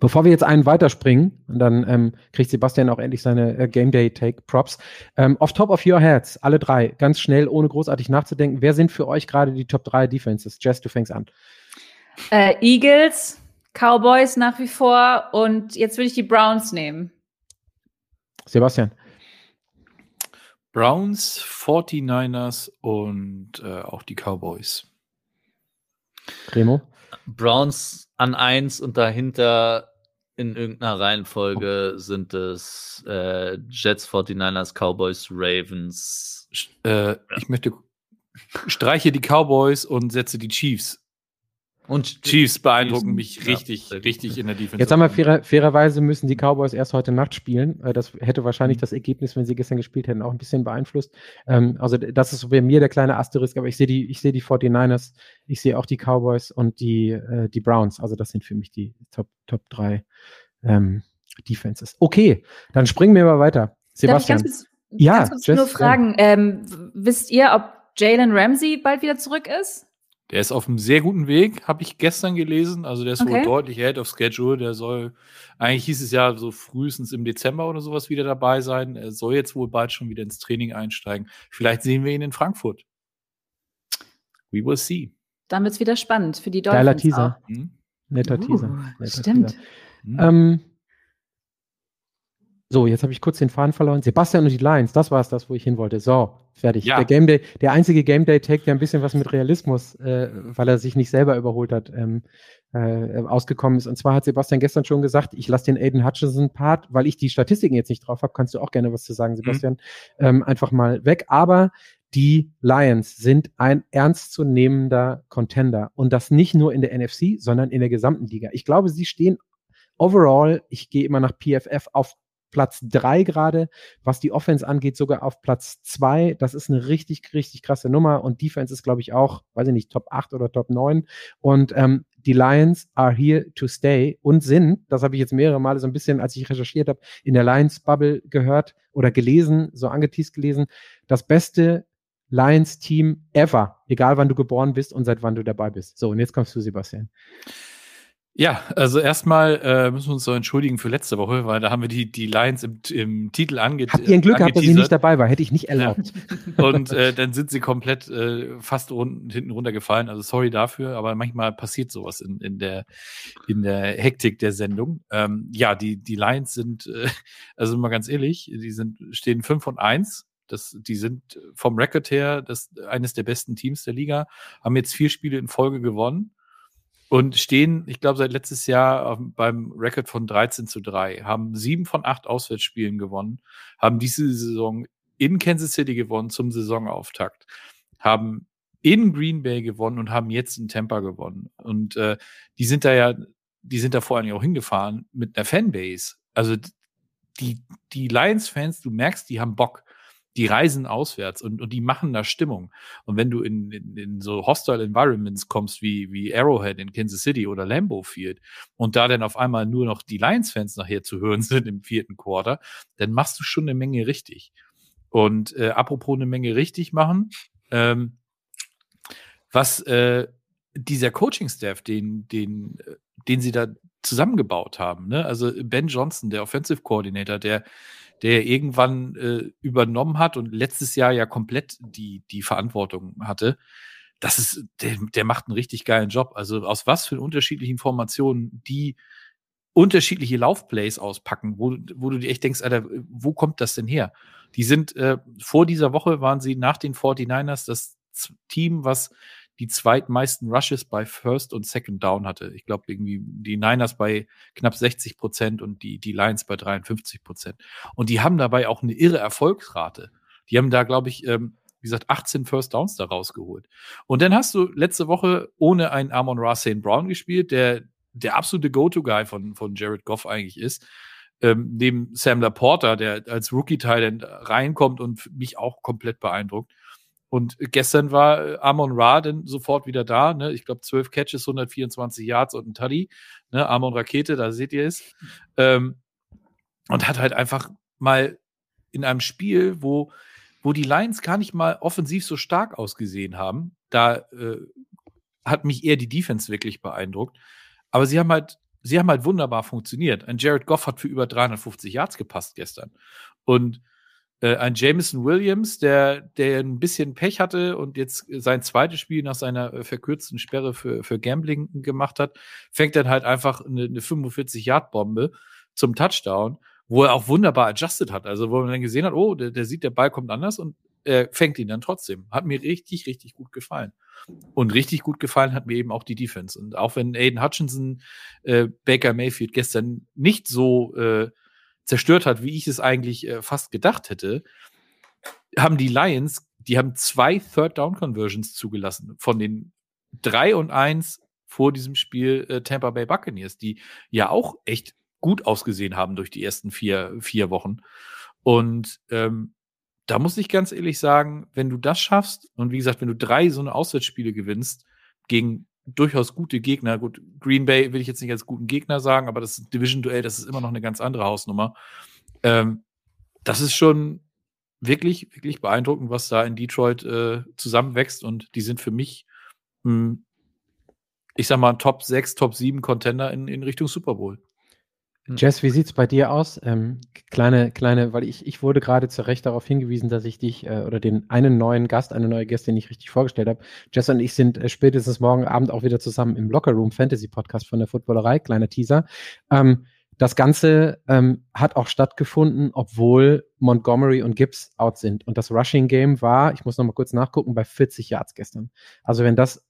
Bevor wir jetzt einen weiterspringen, und dann ähm, kriegt Sebastian auch endlich seine äh, Game Day Take Props. Ähm, off top of your heads, alle drei, ganz schnell, ohne großartig nachzudenken. Wer sind für euch gerade die Top 3 Defenses? Jess, du fängst an. Äh, Eagles, Cowboys nach wie vor und jetzt will ich die Browns nehmen. Sebastian. Browns, 49ers und äh, auch die Cowboys. Remo. Browns an eins und dahinter in irgendeiner Reihenfolge sind es äh, Jets, 49ers, Cowboys, Ravens. Äh, Ich möchte streiche die Cowboys und setze die Chiefs. Und Chiefs beeindrucken mich Ja, richtig, gut. richtig in der Defense. Jetzt haben wir fairer, fairerweise müssen die Cowboys erst heute Nacht spielen. Äh, Das hätte Mhm. wahrscheinlich das Ergebnis, wenn sie gestern gespielt hätten, auch ein bisschen beeinflusst. Ähm, Also das ist bei mir der kleine Asterisk, aber ich sehe die, ich sehe die 49ers, ich sehe auch die Cowboys und die, äh, die Browns. Also das sind für mich die Top, Top 3 ähm, Defenses. Okay, dann springen wir mal weiter. Sebastian. Darf ich ganz kurz, Ja, ganz kurz Jess, nur fragen, ähm, wisst ihr, ob Jalen Ramsey bald wieder zurück ist? Der ist auf einem sehr guten Weg, habe ich gestern gelesen. Also der ist wohl Okay. deutlich ahead of schedule. Der soll, eigentlich hieß es ja so frühestens im Dezember oder sowas wieder dabei sein. Er soll jetzt wohl bald schon wieder ins Training einsteigen. Vielleicht sehen wir ihn in Frankfurt. We will see. Dann wird's wieder spannend für die Dolphins. Geiler Teaser. Hm? Netter auch. Teaser. Uh, Netter stimmt. Teaser. Hm? Ähm, so, jetzt habe ich kurz den Faden verloren. Sebastian und die Lions, das war es, das, wo ich hin wollte. So, fertig. Ja. Der Game Day, der einzige Game Day Take, der ein bisschen was mit Realismus, äh, weil er sich nicht selber überholt hat, ähm, äh, ausgekommen ist. Und zwar hat Sebastian gestern schon gesagt, ich lasse den Aiden Hutchinson Part, weil ich die Statistiken jetzt nicht drauf habe, kannst du auch gerne was zu sagen, Sebastian, ähm, einfach mal weg. Aber die Lions sind ein ernstzunehmender Contender und das nicht nur in der NFC, sondern in der gesamten Liga. Ich glaube, sie stehen overall, ich gehe immer nach PFF, auf Platz drei gerade, was die Offense angeht, sogar auf Platz zwei. Das ist eine richtig, richtig krasse Nummer und Defense ist, glaube ich, auch, weiß ich nicht, Top 8 oder Top 9. Und ähm, die Lions are here to stay und sind, das habe ich jetzt mehrere Male so ein bisschen, als ich recherchiert habe, in der Lions-Bubble gehört oder gelesen, so angeteased gelesen, das beste Lions-Team ever, egal wann du geboren bist und seit wann du dabei bist. So, und jetzt kommst du, Sebastian. Ja, also erstmal äh, müssen wir uns so entschuldigen für letzte Woche, weil da haben wir die, die Lions im, im Titel ange Habt ihr ein Glück gehabt, dass sie nicht dabei war? Hätte ich nicht erlaubt. Ja. Und äh, dann sind sie komplett äh, fast rund, hinten runtergefallen. Also sorry dafür, aber manchmal passiert sowas in, in, der, in der Hektik der Sendung. Ähm, ja, die, die Lions sind, äh, also mal ganz ehrlich, die sind, stehen 5 und 1 das, die sind vom Record her das, eines der besten Teams der Liga, haben jetzt vier Spiele in Folge gewonnen und stehen, ich glaube, seit letztes Jahr beim Record von 13 zu 3, haben sieben von acht Auswärtsspielen gewonnen, haben diese Saison in Kansas City gewonnen zum Saisonauftakt, haben in Green Bay gewonnen und haben jetzt in Tampa gewonnen. Und äh, die sind da ja, die sind da vor allem auch hingefahren mit einer Fanbase. Also die, die Lions-Fans, du merkst, die haben Bock die reisen auswärts und, und die machen da Stimmung. Und wenn du in, in, in so hostile Environments kommst wie, wie Arrowhead in Kansas City oder Lambeau Field und da dann auf einmal nur noch die Lions-Fans nachher zu hören sind im vierten Quarter, dann machst du schon eine Menge richtig. Und äh, apropos eine Menge richtig machen, ähm, was äh, dieser Coaching-Staff, den, den, den sie da zusammengebaut haben, ne? also Ben Johnson, der Offensive Coordinator, der der irgendwann äh, übernommen hat und letztes Jahr ja komplett die, die Verantwortung hatte. Das ist, der, der macht einen richtig geilen Job. Also aus was für unterschiedlichen Formationen die unterschiedliche Laufplays auspacken, wo, wo du dir echt denkst, Alter, wo kommt das denn her? Die sind äh, vor dieser Woche waren sie nach den 49ers das Team, was die zweitmeisten Rushes bei First und Second Down hatte. Ich glaube, irgendwie die Niners bei knapp 60 Prozent und die, die Lions bei 53 Prozent. Und die haben dabei auch eine irre Erfolgsrate. Die haben da, glaube ich, ähm, wie gesagt, 18 First Downs da rausgeholt. Und dann hast du letzte Woche ohne einen Amon Ra St. Brown gespielt, der der absolute Go-To-Guy von, von Jared Goff eigentlich ist. Ähm, neben Sam Laporta, der als Rookie-Teil reinkommt und mich auch komplett beeindruckt. Und gestern war äh, Amon Ra dann sofort wieder da. Ne? Ich glaube, 12 Catches, 124 Yards und ein Tuddy. Ne? Amon Rakete, da seht ihr es. Ähm, und hat halt einfach mal in einem Spiel, wo, wo die Lions gar nicht mal offensiv so stark ausgesehen haben, da äh, hat mich eher die Defense wirklich beeindruckt. Aber sie haben halt, sie haben halt wunderbar funktioniert. Ein Jared Goff hat für über 350 Yards gepasst gestern. Und äh, ein Jameson Williams, der, der ein bisschen Pech hatte und jetzt sein zweites Spiel nach seiner äh, verkürzten Sperre für, für Gambling gemacht hat, fängt dann halt einfach eine, eine 45-Yard-Bombe zum Touchdown, wo er auch wunderbar adjusted hat. Also wo man dann gesehen hat, oh, der, der sieht, der Ball kommt anders und er fängt ihn dann trotzdem. Hat mir richtig, richtig gut gefallen. Und richtig gut gefallen hat mir eben auch die Defense. Und auch wenn Aiden Hutchinson äh, Baker Mayfield gestern nicht so äh, zerstört hat, wie ich es eigentlich äh, fast gedacht hätte, haben die Lions, die haben zwei Third Down Conversions zugelassen von den drei und eins vor diesem Spiel äh, Tampa Bay Buccaneers, die ja auch echt gut ausgesehen haben durch die ersten vier, vier Wochen. Und ähm, da muss ich ganz ehrlich sagen, wenn du das schaffst und wie gesagt, wenn du drei so eine Auswärtsspiele gewinnst gegen durchaus gute Gegner. Gut, Green Bay will ich jetzt nicht als guten Gegner sagen, aber das Division-Duell, das ist immer noch eine ganz andere Hausnummer. Ähm, das ist schon wirklich, wirklich beeindruckend, was da in Detroit äh, zusammenwächst und die sind für mich, mh, hm, ich sag mal, Top 6, Top 7 Contender in, in Richtung Super Bowl. Hm. Jess, wie sieht's bei dir aus? Ähm, kleine, kleine, weil ich, ich wurde gerade zu Recht darauf hingewiesen, dass ich dich äh, oder den einen neuen Gast, eine neue Gästin nicht richtig vorgestellt habe. Jess und ich sind äh, spätestens morgen Abend auch wieder zusammen im Locker Room Fantasy Podcast von der Footballerei, kleiner Teaser. Ähm, das Ganze ähm, hat auch stattgefunden, obwohl Montgomery und Gibbs out sind. Und das Rushing Game war, ich muss noch mal kurz nachgucken, bei 40 Yards gestern. Also wenn das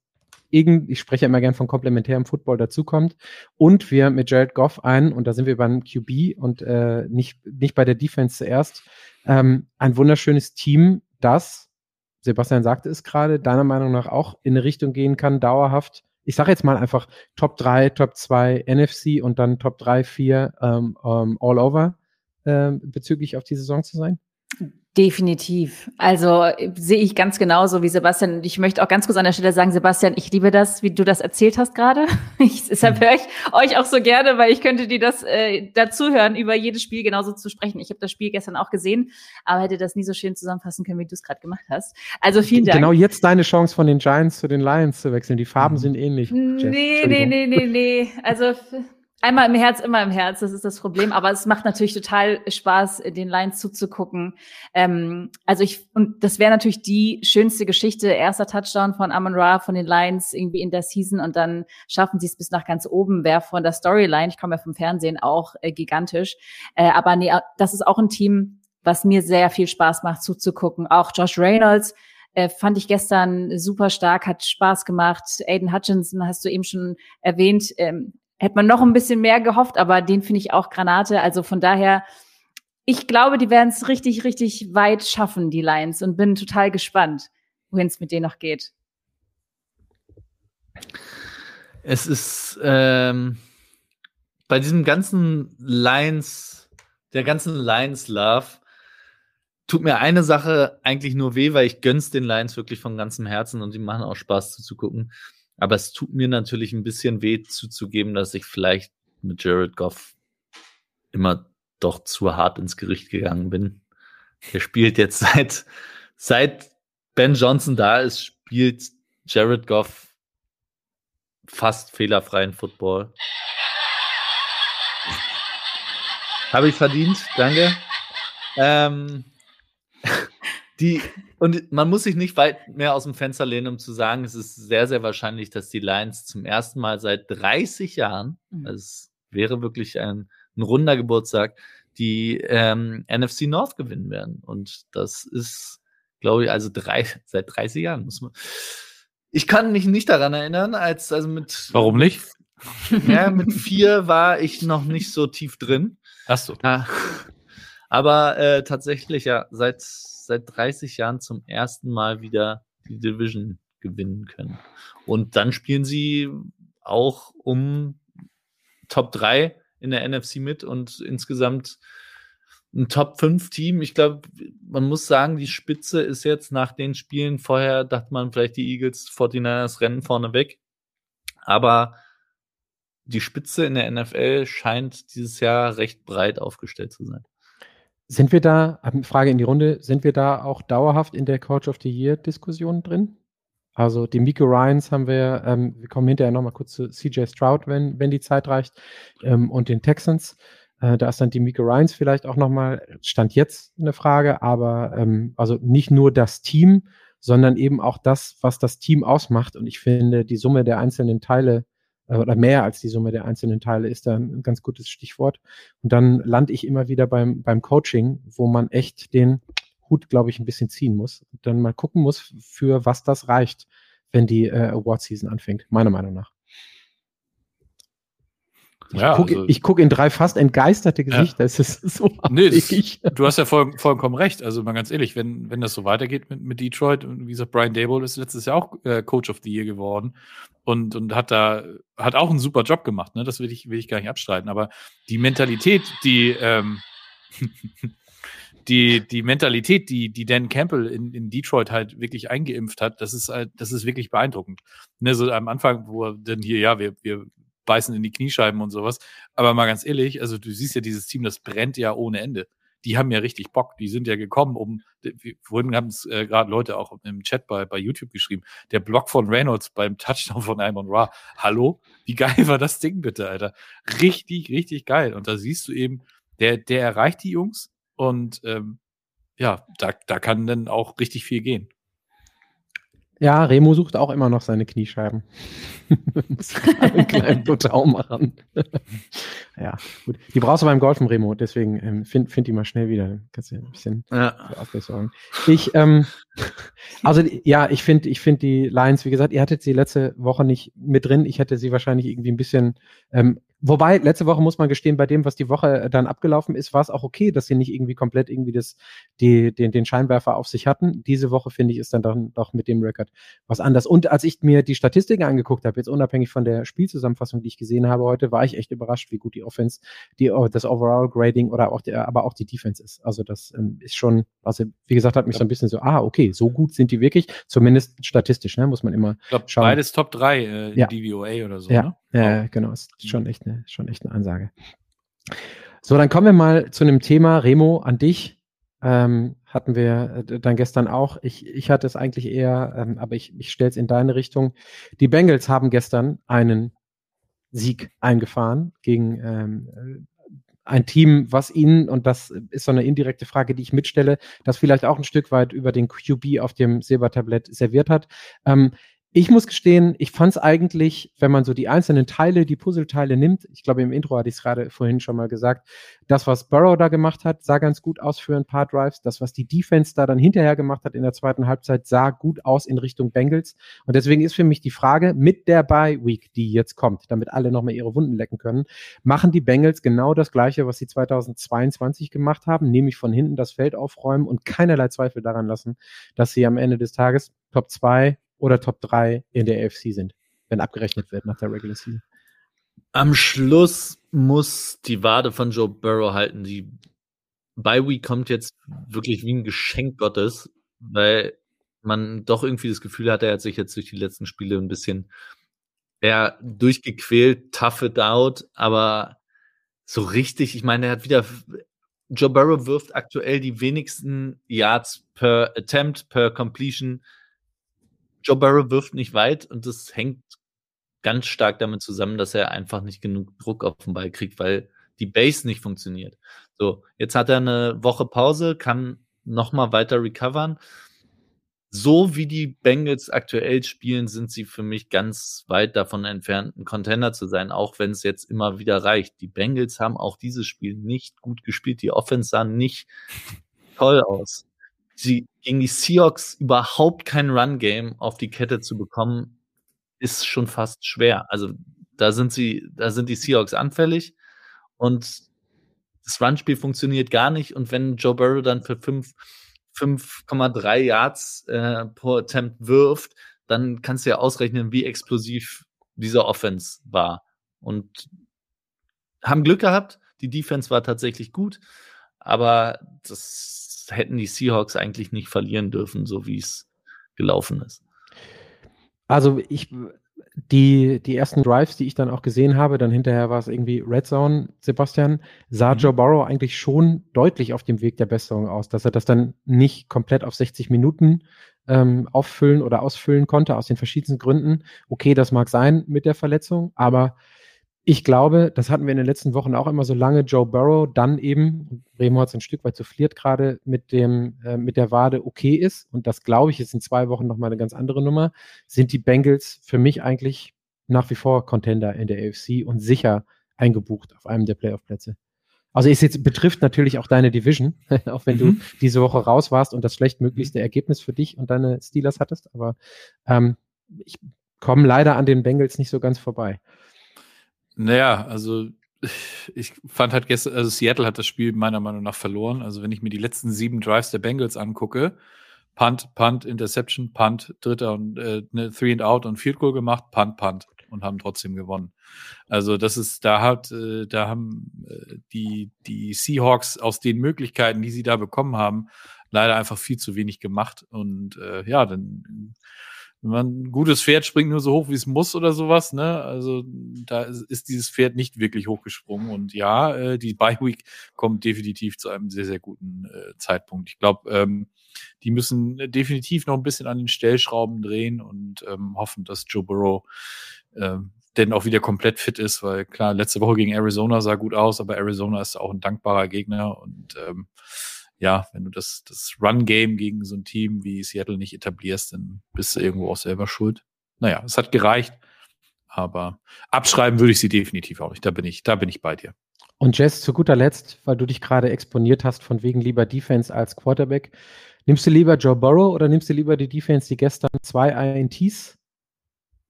irgend, ich spreche immer gern von komplementärem Football dazukommt und wir mit Jared Goff ein, und da sind wir beim QB und äh, nicht, nicht bei der Defense zuerst, ähm, ein wunderschönes Team, das Sebastian sagte es gerade, deiner Meinung nach auch in eine Richtung gehen kann, dauerhaft. Ich sage jetzt mal einfach Top 3, Top 2 NFC und dann Top 3, 4 ähm, ähm, all over äh, bezüglich auf die Saison zu sein? Definitiv. Also sehe ich ganz genauso wie Sebastian. Und ich möchte auch ganz kurz an der Stelle sagen, Sebastian, ich liebe das, wie du das erzählt hast gerade. Ich, deshalb höre ich euch auch so gerne, weil ich könnte dir das äh, dazuhören, über jedes Spiel genauso zu sprechen. Ich habe das Spiel gestern auch gesehen, aber hätte das nie so schön zusammenfassen können, wie du es gerade gemacht hast. Also vielen Dank. Genau jetzt deine Chance von den Giants zu den Lions zu wechseln. Die Farben mhm. sind ähnlich. Nee, nee, nee, nee, nee. Also Einmal im Herz, immer im Herz, das ist das Problem. Aber es macht natürlich total Spaß, den Lines zuzugucken. Ähm, also ich, und das wäre natürlich die schönste Geschichte, erster Touchdown von Amon Ra von den Lions irgendwie in der Season und dann schaffen sie es bis nach ganz oben, wäre von der Storyline, ich komme ja vom Fernsehen, auch äh, gigantisch. Äh, aber nee, das ist auch ein Team, was mir sehr viel Spaß macht zuzugucken. Auch Josh Reynolds, äh, fand ich gestern super stark, hat Spaß gemacht. Aiden Hutchinson hast du eben schon erwähnt, ähm, hätte man noch ein bisschen mehr gehofft, aber den finde ich auch Granate. Also von daher, ich glaube, die werden es richtig, richtig weit schaffen, die Lions, und bin total gespannt, wohin es mit denen noch geht. Es ist ähm, bei diesem ganzen Lions, der ganzen Lions-Love, tut mir eine Sache eigentlich nur weh, weil ich gönn's den Lions wirklich von ganzem Herzen und die machen auch Spaß zuzugucken. Aber es tut mir natürlich ein bisschen weh zuzugeben, dass ich vielleicht mit Jared Goff immer doch zu hart ins Gericht gegangen bin. Er spielt jetzt seit, seit Ben Johnson da ist, spielt Jared Goff fast fehlerfreien Football. Habe ich verdient, danke. Ähm, die, und man muss sich nicht weit mehr aus dem Fenster lehnen, um zu sagen, es ist sehr, sehr wahrscheinlich, dass die Lions zum ersten Mal seit 30 Jahren, mhm. also es wäre wirklich ein, ein runder Geburtstag, die ähm, NFC North gewinnen werden. Und das ist, glaube ich, also drei, seit 30 Jahren muss man. Ich kann mich nicht daran erinnern, als also mit. Warum nicht? Ja, mit vier war ich noch nicht so tief drin. Ach so. Ja. Aber äh, tatsächlich, ja, seit seit 30 Jahren zum ersten Mal wieder die Division gewinnen können. Und dann spielen sie auch um Top 3 in der NFC mit und insgesamt ein Top 5 Team. Ich glaube, man muss sagen, die Spitze ist jetzt nach den Spielen vorher, dachte man vielleicht die Eagles, 49ers rennen vorne weg. Aber die Spitze in der NFL scheint dieses Jahr recht breit aufgestellt zu sein. Sind wir da, Frage in die Runde, sind wir da auch dauerhaft in der Coach of the Year-Diskussion drin? Also die Miko Ryans haben wir, ähm, wir kommen hinterher nochmal kurz zu CJ Stroud, wenn, wenn die Zeit reicht, ähm, und den Texans. Äh, da ist dann die Miko Ryans vielleicht auch nochmal, stand jetzt eine Frage, aber ähm, also nicht nur das Team, sondern eben auch das, was das Team ausmacht. Und ich finde, die Summe der einzelnen Teile oder mehr als die Summe der einzelnen Teile ist da ein ganz gutes Stichwort. Und dann lande ich immer wieder beim, beim Coaching, wo man echt den Hut, glaube ich, ein bisschen ziehen muss. Und dann mal gucken muss, für was das reicht, wenn die äh, Award Season anfängt, meiner Meinung nach. Ich ja, gucke also, guck in drei fast entgeisterte Gesichter. Ja. Es ist so nee, das, Du hast ja voll, vollkommen recht. Also mal ganz ehrlich, wenn, wenn das so weitergeht mit, mit Detroit, und wie gesagt, Brian Dable ist letztes Jahr auch äh, Coach of the Year geworden und, und hat da, hat auch einen super Job gemacht, ne? Das will ich, will ich gar nicht abstreiten. Aber die Mentalität, die, ähm, die, die Mentalität, die, die Dan Campbell in, in Detroit halt wirklich eingeimpft hat, das ist halt, das ist wirklich beeindruckend. Ne, so am Anfang, wo er dann hier, ja, wir, wir beißen in die Kniescheiben und sowas. Aber mal ganz ehrlich, also du siehst ja dieses Team, das brennt ja ohne Ende. Die haben ja richtig Bock. Die sind ja gekommen, um, vorhin haben es äh, gerade Leute auch im Chat bei, bei YouTube geschrieben, der Block von Reynolds beim Touchdown von Amon Ra. Hallo? Wie geil war das Ding bitte, Alter? Richtig, richtig geil. Und da siehst du eben, der, der erreicht die Jungs und ähm, ja, da, da kann dann auch richtig viel gehen. Ja, Remo sucht auch immer noch seine Kniescheiben. Muss einen kleinen Total machen. ja, gut. Die brauchst du beim Golfen, Remo, deswegen ähm, find, find die mal schnell wieder. Kannst du ein bisschen ja. sorgen. Ich, ähm, also ja, ich finde, ich finde die Lions, wie gesagt, ihr hattet sie letzte Woche nicht mit drin. Ich hätte sie wahrscheinlich irgendwie ein bisschen ähm, Wobei, letzte Woche muss man gestehen, bei dem, was die Woche äh, dann abgelaufen ist, war es auch okay, dass sie nicht irgendwie komplett irgendwie das, die, den, den Scheinwerfer auf sich hatten. Diese Woche, finde ich, ist dann doch, doch mit dem Rekord was anders. Und als ich mir die Statistiken angeguckt habe, jetzt unabhängig von der Spielzusammenfassung, die ich gesehen habe heute, war ich echt überrascht, wie gut die Offense, die, oh, das Overall Grading oder auch der, aber auch die Defense ist. Also das ähm, ist schon, also wie gesagt, hat mich so ein bisschen so, ah, okay, so gut sind die wirklich, zumindest statistisch, ne, muss man immer ich glaub, schauen. Beides Top 3 äh, in Ja. DVOA oder so, Ja, ne? Ja, genau, ist schon echt eine, schon echt eine Ansage. So, dann kommen wir mal zu einem Thema, Remo, an dich. Ähm, hatten wir äh, dann gestern auch. Ich, ich hatte es eigentlich eher, ähm, aber ich, ich stelle es in deine Richtung. Die Bengals haben gestern einen Sieg eingefahren gegen ähm, äh, ein Team, was ihnen, und das ist so eine indirekte Frage, die ich mitstelle, das vielleicht auch ein Stück weit über den QB auf dem Silbertablett serviert hat. Ähm, ich muss gestehen, ich fand es eigentlich, wenn man so die einzelnen Teile, die Puzzleteile nimmt, ich glaube im Intro hatte ich es gerade vorhin schon mal gesagt, das, was Burrow da gemacht hat, sah ganz gut aus für ein paar Drives. Das, was die Defense da dann hinterher gemacht hat in der zweiten Halbzeit, sah gut aus in Richtung Bengals. Und deswegen ist für mich die Frage, mit der Bye Week, die jetzt kommt, damit alle nochmal ihre Wunden lecken können, machen die Bengals genau das Gleiche, was sie 2022 gemacht haben, nämlich von hinten das Feld aufräumen und keinerlei Zweifel daran lassen, dass sie am Ende des Tages Top 2 oder Top 3 in der AFC sind, wenn abgerechnet wird nach der Regular Season. Am Schluss muss die Wade von Joe Burrow halten. Die Bye Week kommt jetzt wirklich wie ein Geschenk Gottes, weil man doch irgendwie das Gefühl hat, er hat sich jetzt durch die letzten Spiele ein bisschen eher durchgequält, tough it out, aber so richtig, ich meine, er hat wieder Joe Burrow wirft aktuell die wenigsten Yards per Attempt, per Completion. Joe Burrow wirft nicht weit und das hängt ganz stark damit zusammen, dass er einfach nicht genug Druck auf den Ball kriegt, weil die Base nicht funktioniert. So, jetzt hat er eine Woche Pause, kann nochmal weiter recovern. So wie die Bengals aktuell spielen, sind sie für mich ganz weit davon entfernt, ein Contender zu sein, auch wenn es jetzt immer wieder reicht. Die Bengals haben auch dieses Spiel nicht gut gespielt. Die Offense sah nicht toll aus. Sie gegen die Seahawks überhaupt kein Run-Game auf die Kette zu bekommen, ist schon fast schwer. Also da sind sie, da sind die Seahawks anfällig und das Run-Spiel funktioniert gar nicht. Und wenn Joe Burrow dann für 5,3 Yards äh, pro Attempt wirft, dann kannst du ja ausrechnen, wie explosiv dieser Offense war. Und haben Glück gehabt. Die Defense war tatsächlich gut, aber das hätten die Seahawks eigentlich nicht verlieren dürfen, so wie es gelaufen ist. Also ich, die, die ersten Drives, die ich dann auch gesehen habe, dann hinterher war es irgendwie Red Zone, Sebastian, sah Mhm. Joe Burrow eigentlich schon deutlich auf dem Weg der Besserung aus, dass er das dann nicht komplett auf 60 Minuten ähm, auffüllen oder ausfüllen konnte, aus den verschiedensten Gründen. Okay, das mag sein mit der Verletzung, aber ich glaube, das hatten wir in den letzten Wochen auch immer, solange Joe Burrow dann eben, Remo hat es ein Stück weit souffliert gerade, mit dem, äh, mit der Wade okay ist, und das glaube ich, ist in zwei Wochen nochmal eine ganz andere Nummer, sind die Bengals für mich eigentlich nach wie vor Contender in der AFC und sicher eingebucht auf einem der Playoff-Plätze. Also es jetzt betrifft natürlich auch deine Division, auch wenn du Mhm. diese Woche raus warst und das schlechtmöglichste Ergebnis für dich und deine Steelers hattest, aber ähm, ich komme leider an den Bengals nicht so ganz vorbei. Naja, also ich fand halt gestern, also Seattle hat das Spiel meiner Meinung nach verloren. Also wenn ich mir die letzten sieben Drives der Bengals angucke, Punt, Punt, Interception, Punt, Dritter und äh, ne, Three and Out und Field Goal gemacht, Punt, Punt und haben trotzdem gewonnen. Also das ist, da hat, äh, da haben äh, die die Seahawks aus den Möglichkeiten, die sie da bekommen haben, leider einfach viel zu wenig gemacht und äh, ja, dann man ein gutes Pferd springt nur so hoch, wie es muss oder sowas, ne? Also da ist, ist dieses Pferd nicht wirklich hochgesprungen. Und ja, äh, die Bye Week kommt definitiv zu einem sehr, sehr guten äh, Zeitpunkt. Ich glaube, ähm, die müssen definitiv noch ein bisschen an den Stellschrauben drehen und ähm, hoffen, dass Joe Burrow ähm, denn auch wieder komplett fit ist, weil klar, letzte Woche gegen Arizona sah gut aus, aber Arizona ist auch ein dankbarer Gegner und ähm, ja, wenn du das, das Run-Game gegen so ein Team wie Seattle nicht etablierst, dann bist du irgendwo auch selber schuld. Naja, es hat gereicht, aber abschreiben würde ich sie definitiv auch nicht. Da bin ich, da bin ich bei dir. Und Jess, zu guter Letzt, weil du dich gerade exponiert hast, von wegen lieber Defense als Quarterback, nimmst du lieber Joe Burrow oder nimmst du lieber die Defense, die gestern zwei INTs,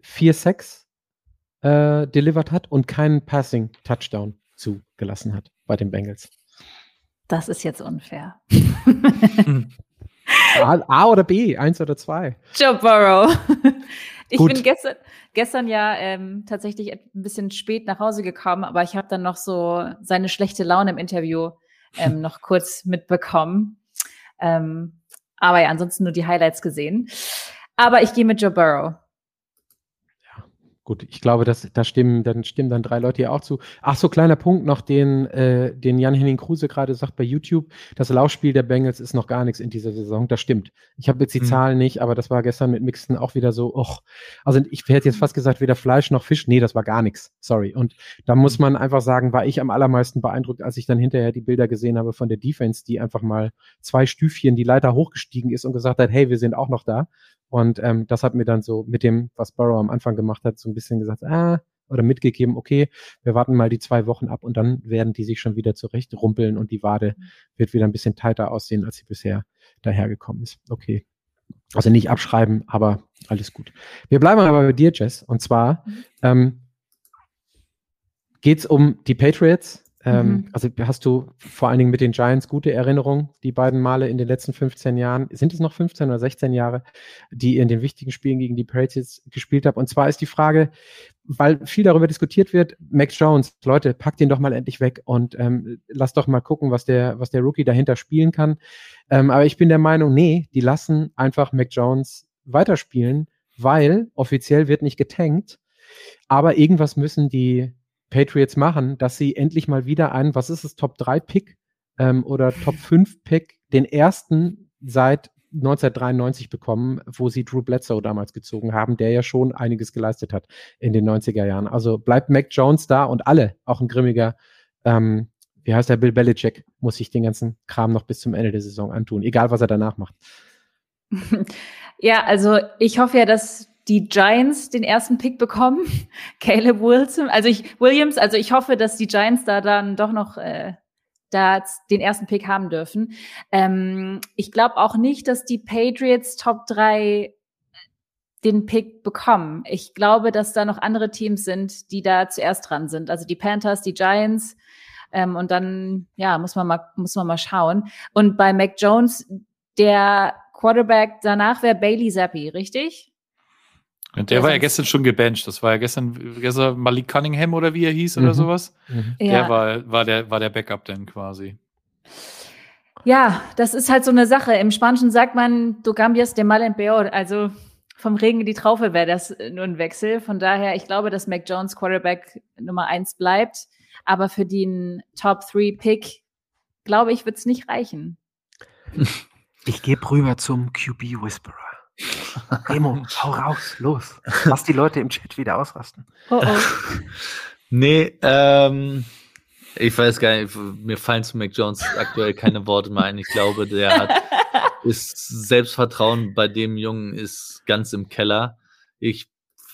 vier Sacks äh, delivered hat und keinen Passing-Touchdown zugelassen hat bei den Bengals. Das ist jetzt unfair. A, A, oder B, eins oder zwei. Joe Burrow. Ich Gut. bin gestern, gestern ja ähm, tatsächlich ein bisschen spät nach Hause gekommen, aber ich habe dann noch so seine schlechte Laune im Interview ähm, noch kurz mitbekommen. Ähm, aber ja, ansonsten nur die Highlights gesehen. Aber ich gehe mit Joe Burrow. Gut, ich glaube, dass, da stimmen, dann stimmen dann drei Leute hier auch zu. Ach so, kleiner Punkt noch, den, äh, den Jan-Henning Kruse gerade sagt bei YouTube. Das Laufspiel der Bengals ist noch gar nichts in dieser Saison. Das stimmt. Ich habe jetzt die Mhm. Zahlen nicht, aber das war gestern mit Mixton auch wieder so, och, also ich hätte jetzt fast gesagt, weder Fleisch noch Fisch. Nee, das war gar nichts. Sorry. Und da muss man einfach sagen, war ich am allermeisten beeindruckt, als ich dann hinterher die Bilder gesehen habe von der Defense, die einfach mal zwei Stüfchen die Leiter hochgestiegen ist und gesagt hat, hey, wir sind auch noch da. Und ähm, das hat mir dann so mit dem, was Burrow am Anfang gemacht hat, so ein bisschen gesagt, ah, oder mitgegeben, okay, wir warten mal die zwei Wochen ab und dann werden die sich schon wieder zurecht rumpeln und die Wade wird wieder ein bisschen tighter aussehen, als sie bisher dahergekommen ist. Okay. Also nicht abschreiben, aber alles gut. Wir bleiben aber bei dir, Jess. Und zwar ähm, geht es um die Patriots. Ähm, Mhm. Also hast du vor allen Dingen mit den Giants gute Erinnerungen, die beiden Male in den letzten 15 Jahren, sind es noch 15 oder 16 Jahre, die ihr in den wichtigen Spielen gegen die Patriots gespielt habt? Und zwar ist die Frage, weil viel darüber diskutiert wird, Max Jones, Leute, packt ihn doch mal endlich weg und ähm, lasst doch mal gucken, was der, was der Rookie dahinter spielen kann. Ähm, aber ich bin der Meinung, nee, die lassen einfach Mac Jones weiterspielen, weil offiziell wird nicht getankt, aber irgendwas müssen die Patriots machen, dass sie endlich mal wieder einen, was ist es, Top 3 Pick ähm, oder Top 5 Pick, den ersten seit 1993 bekommen, wo sie Drew Bledsoe damals gezogen haben, der ja schon einiges geleistet hat in den 90er Jahren. Also bleibt Mac Jones da und alle, auch ein grimmiger, ähm, wie heißt der, Bill Belichick, muss sich den ganzen Kram noch bis zum Ende der Saison antun, egal was er danach macht. Ja, also ich hoffe ja, dass die Giants den ersten Pick bekommen. Caleb Wilson, also ich, Williams, also ich hoffe, dass die Giants da dann doch noch äh, da den ersten Pick haben dürfen. Ähm, ich glaube auch nicht, dass die Patriots Top 3 den Pick bekommen. Ich glaube, dass da noch andere Teams sind, die da zuerst dran sind. Also die Panthers, die Giants. Ähm, und dann, ja, muss man mal, muss man mal schauen. Und bei Mac Jones, der Quarterback danach wäre Bailey Zappi, richtig? Und der Ja, war ja gestern schon gebencht. Das war ja gestern, gestern Malik Cunningham oder wie er hieß oder Mhm. sowas. Mhm. Der war, war, der, war der Backup dann quasi. Ja, das ist halt so eine Sache. Im Spanischen sagt man, du cambias de mal en peor. Also vom Regen in die Traufe wäre das nur ein Wechsel. Von daher, ich glaube, dass Mac Jones Quarterback Nummer eins bleibt. Aber für den Top 3 Pick, glaube ich, wird es nicht reichen. Ich gebe rüber zum QB Whisperer. Remo, hau raus, los. Lass die Leute im Chat wieder ausrasten. Oh oh. Nee, ähm, ich weiß gar nicht, mir fallen zu Mac Jones aktuell keine Worte mehr ein. Ich glaube, der hat ist Selbstvertrauen bei dem Jungen ist ganz im Keller. Ich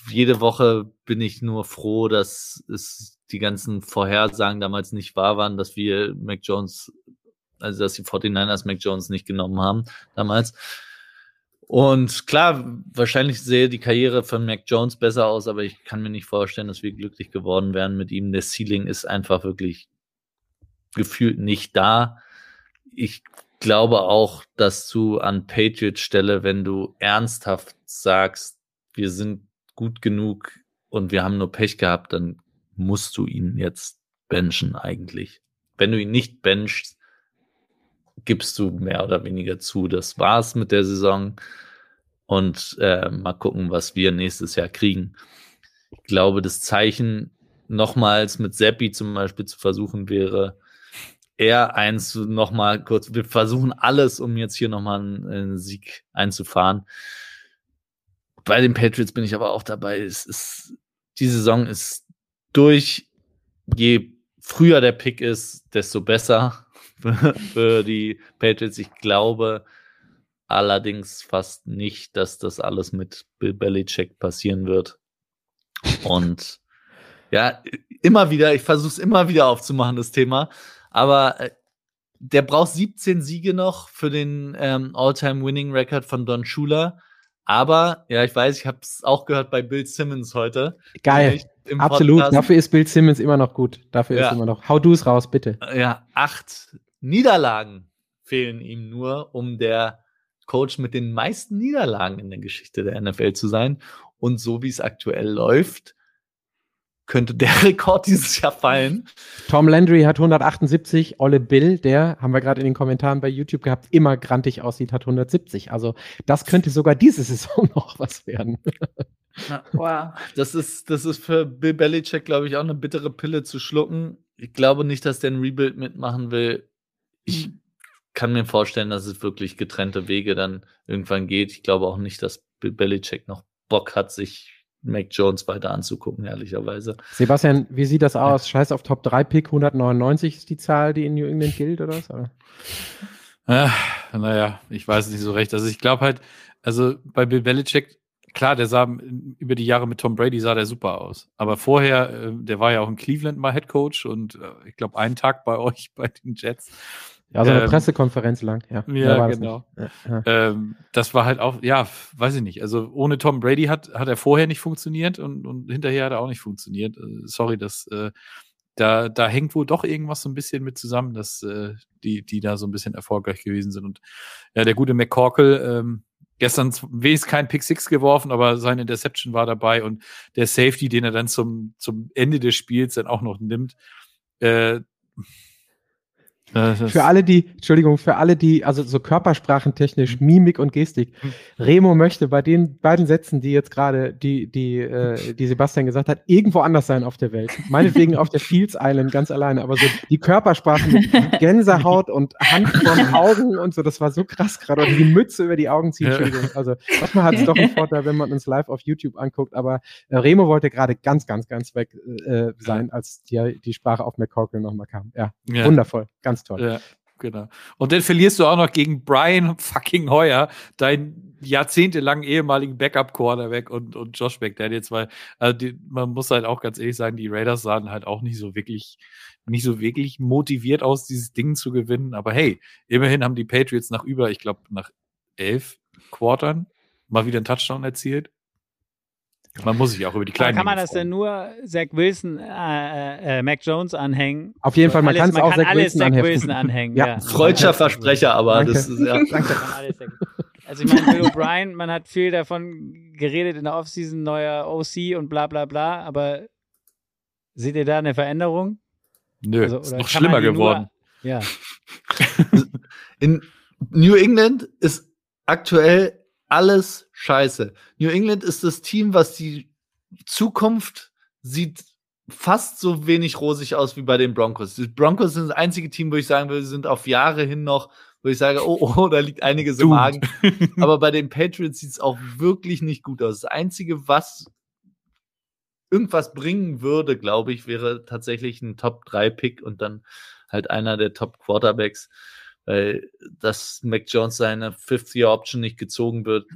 jede Woche bin ich nur froh, dass es die ganzen Vorhersagen damals nicht wahr waren, dass wir Mac Jones, also dass die 49ers Mac Jones nicht genommen haben damals. Und klar, wahrscheinlich sehe die Karriere von Mac Jones besser aus, aber ich kann mir nicht vorstellen, dass wir glücklich geworden wären mit ihm. Der Ceiling ist einfach wirklich gefühlt nicht da. Ich glaube auch, dass du an Patriots Stelle, wenn du ernsthaft sagst, wir sind gut genug und wir haben nur Pech gehabt, dann musst du ihn jetzt benchen eigentlich. Wenn du ihn nicht benchst, gibst du mehr oder weniger zu. Das war's mit der Saison. Und äh, mal gucken, was wir nächstes Jahr kriegen. Ich glaube, das Zeichen nochmals mit Seppi zum Beispiel zu versuchen wäre, eher eins nochmal kurz, wir versuchen alles, um jetzt hier nochmal einen, einen Sieg einzufahren. Bei den Patriots bin ich aber auch dabei. Es ist, die Saison ist durch. Je früher der Pick ist, desto besser für, für die Patriots. Ich glaube allerdings fast nicht, dass das alles mit Bill Belichick passieren wird. Und ja, immer wieder, ich versuche es immer wieder aufzumachen, das Thema. Aber äh, der braucht 17 Siege noch für den ähm, All-Time-Winning-Record von Don Shula. Aber, ja, ich weiß, ich habe es auch gehört bei Bill Simmons heute. Geil. Absolut. Podcast. Dafür ist Bill Simmons immer noch gut. Dafür ja. ist immer noch. Hau du es raus, bitte. Ja, acht Niederlagen fehlen ihm nur, um der Coach mit den meisten Niederlagen in der Geschichte der NFL zu sein. Und so wie es aktuell läuft, könnte der Rekord dieses Jahr fallen. Tom Landry hat 178, Olle Bill, der, haben wir gerade in den Kommentaren bei YouTube gehabt, immer grantig aussieht, hat 170. Also das könnte sogar diese Saison noch was werden. Na, wow. Das ist, das ist für Bill Belichick, glaube ich, auch eine bittere Pille zu schlucken. Ich glaube nicht, dass der ein Rebuild mitmachen will. Ich hm. kann mir vorstellen, dass es wirklich getrennte Wege dann irgendwann geht. Ich glaube auch nicht, dass Bill Belichick noch Bock hat, sich Mac Jones weiter anzugucken, ehrlicherweise. Sebastian, wie sieht das aus? Ja. Scheiß auf Top 3 Pick, 199 ist die Zahl, die in New England gilt, oder was? Ja, naja, ich weiß nicht so recht. Also ich glaube halt, also bei Bill Belichick, klar, der sah über die Jahre mit Tom Brady sah der super aus. Aber vorher, äh, der war ja auch in Cleveland mal Head Coach und äh, ich glaube einen Tag bei euch bei den Jets. Ja, so eine ähm, Pressekonferenz lang, ja. Ja, genau. Ja, Ähm, das war halt auch, ja, weiß ich nicht. Also ohne Tom Brady hat, hat er vorher nicht funktioniert und, und hinterher hat er auch nicht funktioniert. Äh, sorry, das, äh, da, da hängt wohl doch irgendwas so ein bisschen mit zusammen, dass äh, die, die da so ein bisschen erfolgreich gewesen sind. Und ja, der gute McCorkle, ähm, gestern wenigstens kein Pick Six geworfen, aber seine Interception war dabei und der Safety, den er dann zum, zum Ende des Spiels dann auch noch nimmt, äh, für alle, die, Entschuldigung, für alle, die, also so körpersprachentechnisch, mhm. Mimik und Gestik. Mhm. Remo möchte bei den beiden Sätzen, die jetzt gerade, die, die, äh, die Sebastian gesagt hat, irgendwo anders sein auf der Welt. Meinetwegen auf der Fields Island ganz alleine, aber so die Körpersprache mit Gänsehaut und Hand von Augen und so, das war so krass gerade. Oder die Mütze über die Augen ziehen, Entschuldigung. Also manchmal hat es doch einen Vorteil, wenn man uns live auf YouTube anguckt, aber äh, Remo wollte gerade ganz, ganz, ganz weg äh, sein, als die, die Sprache auf McCorkle nochmal kam. Ja, ja, wundervoll, ganz Ganz toll. Ja, genau. Und dann verlierst du auch noch gegen Brian fucking Heuer, deinen jahrzehntelangen ehemaligen Backup-Quarterback und, und Josh McDaniels, weil also die, man muss halt auch ganz ehrlich sagen, die Raiders sahen halt auch nicht so wirklich, nicht so wirklich motiviert aus, dieses Ding zu gewinnen. Aber hey, immerhin haben die Patriots nach über, ich glaube, nach elf Quartern mal wieder einen Touchdown erzielt. Man muss sich auch über die kleinen. Aber kann man das denn nur Zach Wilson, äh, äh, äh, Mac Jones anhängen? Auf jeden Fall, man, alles, man auch kann Zach alles Wilson, Zach Wilson anhängen. ja. ja. Freudscher Versprecher, aber Danke. das ist ja. Danke. Also ich meine, Bill O'Brien, man hat viel davon geredet in der Offseason, neuer OC und bla bla bla, aber seht ihr da eine Veränderung? Nö, also, ist noch schlimmer geworden. Nur, ja. In New England ist aktuell alles scheiße. New England ist das Team, was die Zukunft sieht fast so wenig rosig aus wie bei den Broncos. Die Broncos sind das einzige Team, wo ich sagen würde, sind auf Jahre hin noch, wo ich sage, oh, oh, da liegt einiges im Magen. Aber bei den Patriots sieht es auch wirklich nicht gut aus. Das Einzige, was irgendwas bringen würde, glaube ich, wäre tatsächlich ein Top-3-Pick und dann halt einer der Top-Quarterbacks weil dass Mac Jones seine Fifth-Year-Option nicht gezogen wird,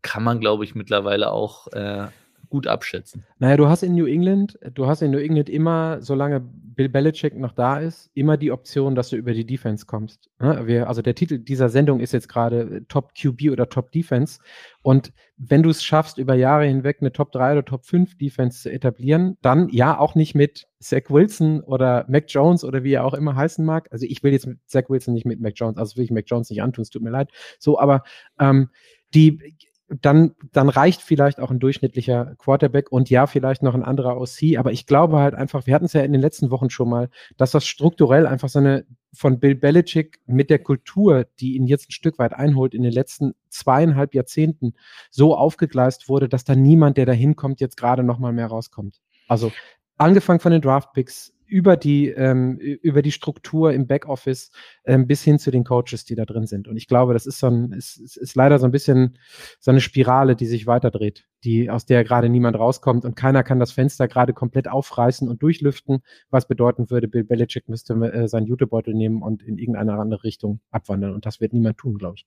kann man, glaube ich, mittlerweile auch äh, gut abschätzen. Naja, du hast in New England, du hast in New England immer, solange Bill Belichick noch da ist, immer die Option, dass du über die Defense kommst. Wir, also der Titel dieser Sendung ist jetzt gerade Top QB oder Top Defense. Und wenn du es schaffst, über Jahre hinweg eine Top 3 oder Top 5 Defense zu etablieren, dann ja auch nicht mit Zach Wilson oder Mac Jones oder wie er auch immer heißen mag. Also ich will jetzt mit Zach Wilson nicht mit Mac Jones, also will ich Mac Jones nicht antun, es tut mir leid. So, aber ähm, die dann, dann reicht vielleicht auch ein durchschnittlicher Quarterback und ja, vielleicht noch ein anderer OC. Aber ich glaube halt einfach, wir hatten es ja in den letzten Wochen schon mal, dass das strukturell einfach so eine von Bill Belichick mit der Kultur, die ihn jetzt ein Stück weit einholt, in den letzten zweieinhalb Jahrzehnten so aufgegleist wurde, dass da niemand, der da hinkommt, jetzt gerade noch mal mehr rauskommt. Also angefangen von den Draftpicks, über die, ähm, über die Struktur im Backoffice ähm, bis hin zu den Coaches, die da drin sind. Und ich glaube, das ist so ein, ist, ist leider so ein bisschen so eine Spirale, die sich weiterdreht, die, aus der gerade niemand rauskommt und keiner kann das Fenster gerade komplett aufreißen und durchlüften, was bedeuten würde, Bill Belichick müsste äh, seinen Jutebeutel nehmen und in irgendeine andere Richtung abwandern. Und das wird niemand tun, glaube ich.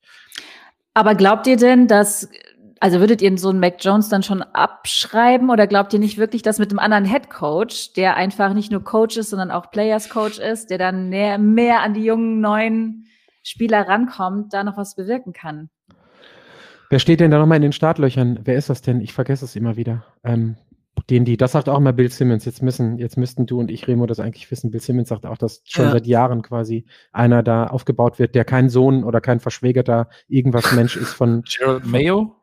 Aber glaubt ihr denn, dass also würdet ihr so einen Mac Jones dann schon abschreiben oder glaubt ihr nicht wirklich, dass mit einem anderen Head Coach, der einfach nicht nur Coach ist, sondern auch Players Coach ist, der dann mehr, mehr an die jungen neuen Spieler rankommt, da noch was bewirken kann? Wer steht denn da nochmal in den Startlöchern? Wer ist das denn? Ich vergesse es immer wieder. Ähm, den die, das sagt auch immer Bill Simmons. Jetzt müssen, jetzt müssten du und ich, Remo, das eigentlich wissen. Bill Simmons sagt auch, dass schon Ja. seit Jahren quasi einer da aufgebaut wird, der kein Sohn oder kein verschwägerter irgendwas Mensch ist von, Gerald Mayo?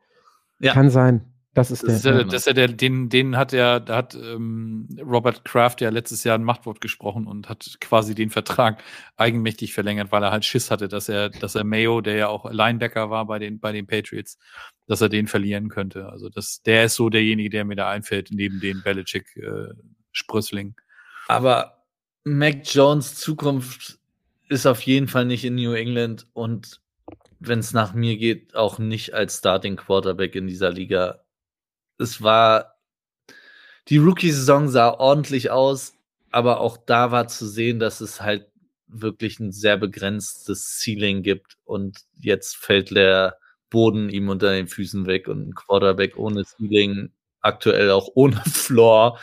Ja. kann sein. Das ist Das der. ist ja, das ist ja der, den, den hat ja, da hat ähm, Robert Kraft ja letztes Jahr ein Machtwort gesprochen und hat quasi den Vertrag eigenmächtig verlängert, weil er halt Schiss hatte, dass er, dass er Mayo, der ja auch Linebacker war bei den, bei den Patriots, dass er den verlieren könnte. Also das, der ist so derjenige, der mir da einfällt, neben den Belichick äh, Sprössling. Aber Mac Jones Zukunft ist auf jeden Fall nicht in New England und wenn es nach mir geht, auch nicht als Starting Quarterback in dieser Liga. Es war die Rookie-Saison sah ordentlich aus, aber auch da war zu sehen, dass es halt wirklich ein sehr begrenztes Ceiling gibt und jetzt fällt der Boden ihm unter den Füßen weg und ein Quarterback ohne Ceiling, aktuell auch ohne Floor,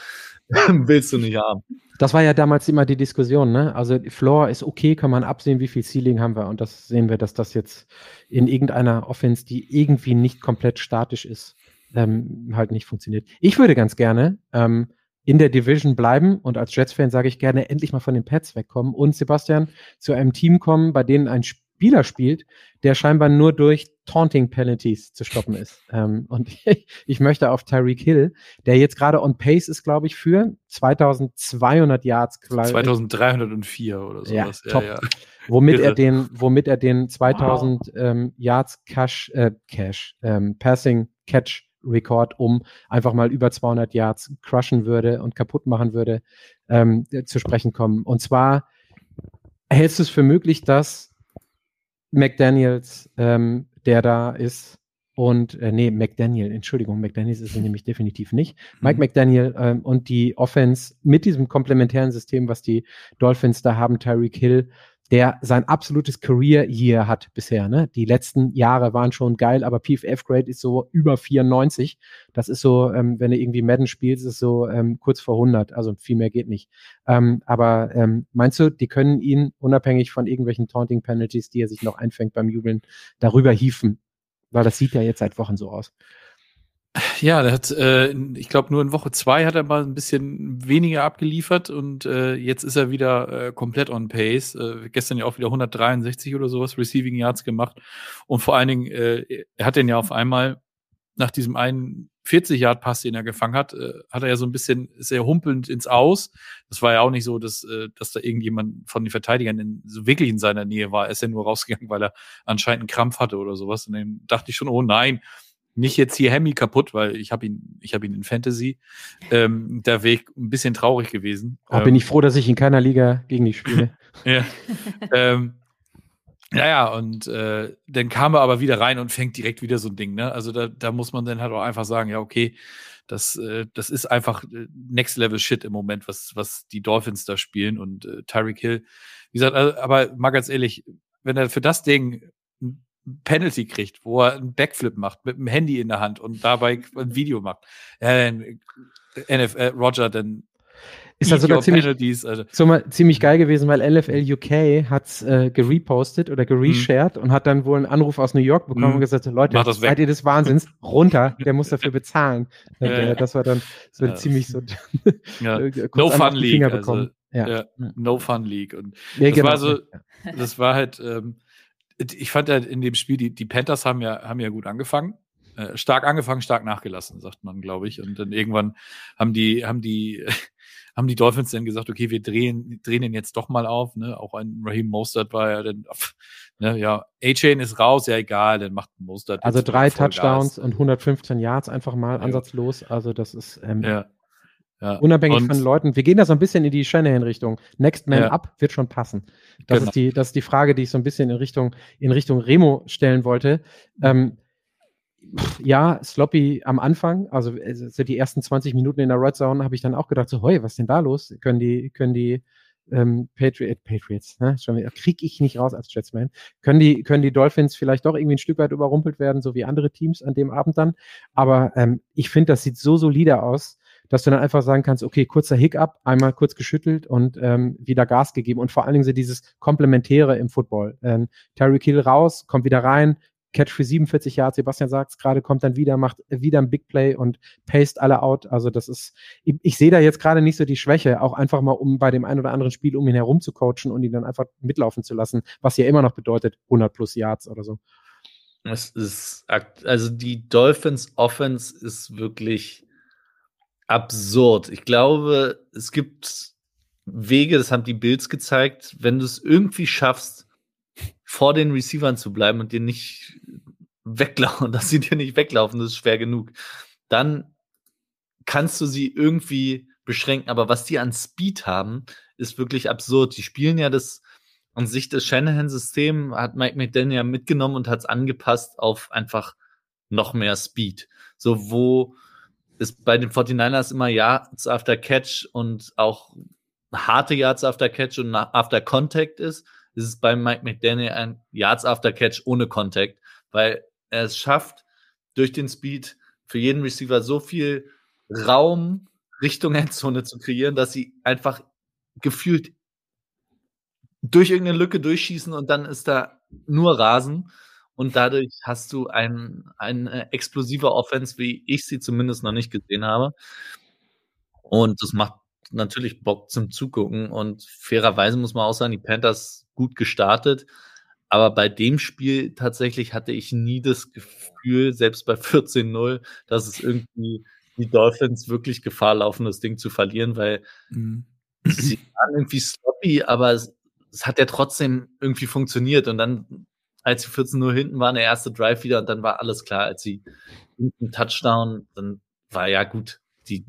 willst du nicht haben. Das war ja damals immer die Diskussion, ne? Also Floor ist okay, kann man absehen, wie viel Ceiling haben wir. Und das sehen wir, dass das jetzt in irgendeiner Offense, die irgendwie nicht komplett statisch ist, ähm, halt nicht funktioniert. Ich würde ganz gerne ähm, in der Division bleiben und als Jets-Fan sage ich gerne endlich mal von den Pets wegkommen und Sebastian zu einem Team kommen, bei denen ein Spieler spielt, der scheinbar nur durch Taunting Penalties zu stoppen ist. Ähm, und ich möchte auf Tyreek Hill, der jetzt gerade on pace ist, glaube ich, für 2200 Yards, glaub ich, 2304 oder Ja, sowas. top. womit Irre. er den, womit er den 2000 ähm, Yards Cash, äh, Cash, ähm, Passing Catch Rekord um einfach mal über 200 Yards crushen würde und kaputt machen würde, ähm, zu sprechen kommen. Und zwar hältst du es für möglich, dass McDaniels, ähm, der da ist, und äh, nee, McDaniel, Entschuldigung, McDaniels ist er nämlich definitiv nicht. Mike McDaniel ähm, und die Offense mit diesem komplementären System, was die Dolphins da haben, Tyreek Hill, der sein absolutes Career Year hat bisher. Ne? Die letzten Jahre waren schon geil, aber PFF Grade ist so über 94. Das ist so, ähm, wenn du irgendwie Madden spielst, ist so ähm, kurz vor 100. Also viel mehr geht nicht. Ähm, aber ähm, meinst du, die können ihn unabhängig von irgendwelchen Taunting Penalties, die er sich noch einfängt beim Jubeln, darüber hieven? Weil das sieht ja jetzt seit Wochen so aus. Ja, der hat, äh, ich glaube, nur in Woche zwei hat er mal ein bisschen weniger abgeliefert und äh, jetzt ist er wieder äh, komplett on pace. Äh, gestern ja auch wieder 163 oder sowas Receiving Yards gemacht und vor allen Dingen, äh, er hat den ja auf einmal nach diesem einen 40 Yard Pass, den er gefangen hat, äh, hat er ja so ein bisschen sehr humpelnd ins Aus. Das war ja auch nicht so, dass, äh, dass da irgendjemand von den Verteidigern in, so wirklich in seiner Nähe war. Er ist ja nur rausgegangen, weil er anscheinend einen Krampf hatte oder sowas. Und dann dachte ich schon, oh nein, nicht jetzt hier Hemi kaputt, weil ich habe ihn, ich habe ihn in Fantasy. Ähm, der Weg ein bisschen traurig gewesen. Oh, bin ich froh, dass ich in keiner Liga gegen dich spiele. ja. ähm, ja, ja, und äh, dann kam er aber wieder rein und fängt direkt wieder so ein Ding, ne? Also da, da muss man dann halt auch einfach sagen, ja, okay, das, äh, das ist einfach äh, Next Level Shit im Moment, was, was die Dolphins da spielen und äh, Tyreek Hill. Wie gesagt, also, aber mal ganz ehrlich, wenn er für das Ding Penalty kriegt, wo er einen Backflip macht mit dem Handy in der Hand und dabei ein Video macht, ja, dann, NFL, Roger, dann Ist das eat sogar ziemlich, Penalties, also, so mal, ziemlich geil gewesen, weil LFL UK hat's äh, gerepostet oder gereshared und hat dann wohl einen Anruf aus New York bekommen Mhm. und gesagt, Leute, das seid ihr des Wahnsinns? Runter, der muss dafür bezahlen. Und, äh, das war dann so Ja, ziemlich so ja. äh, No Fun League, also, ja. ja. No Fun League. Und Ja, das genau. war so- das war halt, ähm, ich fand ja in dem Spiel, die, die Panthers haben ja, haben ja gut angefangen. Äh, stark angefangen, stark nachgelassen, sagt man, glaube ich. Und dann irgendwann haben die, haben die, haben die Dolphins dann gesagt, okay, wir drehen, drehen den jetzt doch mal auf, ne? Auch ein Raheem Mostert war ja dann, ne, ja, A-Chain ist raus, ja egal, dann macht Mostert. Also drei. Touchdowns und 115 Yards einfach mal Ja. ansatzlos. Also das ist ähm, Ja. Ja. unabhängig von Leuten. Wir gehen da so ein bisschen in die Shanahan-Richtung. Next Man Ja. Up wird schon passen. Das, Genau. ist die, das ist die Frage, die ich so ein bisschen in Richtung, in Richtung Remo stellen wollte. Ähm, ja, sloppy am Anfang, also äh, so die ersten 20 Minuten in der Red Zone habe ich dann auch gedacht, so, hoi, was ist denn da los? Können die, können die ähm, Patriot, Patriots, ne? Schon wieder, krieg ich nicht raus als Jetsman. Können die, können die Dolphins vielleicht doch irgendwie ein Stück weit überrumpelt werden, so wie andere Teams an dem Abend dann. Aber ähm, ich finde, das sieht so solide aus, dass du dann einfach sagen kannst, okay, kurzer Hiccup, einmal kurz geschüttelt und ähm, wieder Gas gegeben und vor allen Dingen so dieses Komplementäre im Football. Ähm, Terry Kill raus, kommt wieder rein, Catch für 47 Yards. Sebastian sagt es gerade, kommt dann wieder, macht wieder ein Big Play und paste alle out. Also das ist, ich, ich sehe da jetzt gerade nicht so die Schwäche, auch einfach mal, um bei dem einen oder anderen Spiel um ihn herum zu coachen und ihn dann einfach mitlaufen zu lassen, was ja immer noch bedeutet 100 plus Yards oder so. Es ist, also die Dolphins Offense ist wirklich absurd. Ich glaube, es gibt Wege, das haben die Bills gezeigt, wenn du es irgendwie schaffst, vor den Receivern zu bleiben und dir nicht weglaufen, dass sie dir nicht weglaufen, das ist schwer genug, dann kannst du sie irgendwie beschränken. Aber was die an Speed haben, ist wirklich absurd. Die spielen ja das an sich das Shanahan-System, hat Mike McDaniel ja mitgenommen und hat es angepasst auf einfach noch mehr Speed. So, wo es bei den 49ers immer Yards after Catch und auch harte Yards after Catch und after Contact ist, ist es bei Mike McDaniel ein Yards after Catch ohne Contact, weil er es schafft, durch den Speed für jeden Receiver so viel Raum Richtung Endzone zu kreieren, dass sie einfach gefühlt durch irgendeine Lücke durchschießen und dann ist da nur Rasen und dadurch hast du ein, eine explosive Offense, wie ich sie zumindest noch nicht gesehen habe. Und das macht natürlich Bock zum Zugucken und fairerweise muss man auch sagen, die Panthers gut gestartet. Aber bei dem Spiel tatsächlich hatte ich nie das Gefühl, selbst bei 14-0, dass es irgendwie die Dolphins wirklich Gefahr laufen, das Ding zu verlieren, weil mhm. sie waren irgendwie sloppy, aber es, es, hat ja trotzdem irgendwie funktioniert. Und dann, als sie 14-0 hinten waren, der erste Drive wieder und dann war alles klar, als sie einen Touchdown, dann war ja gut, die,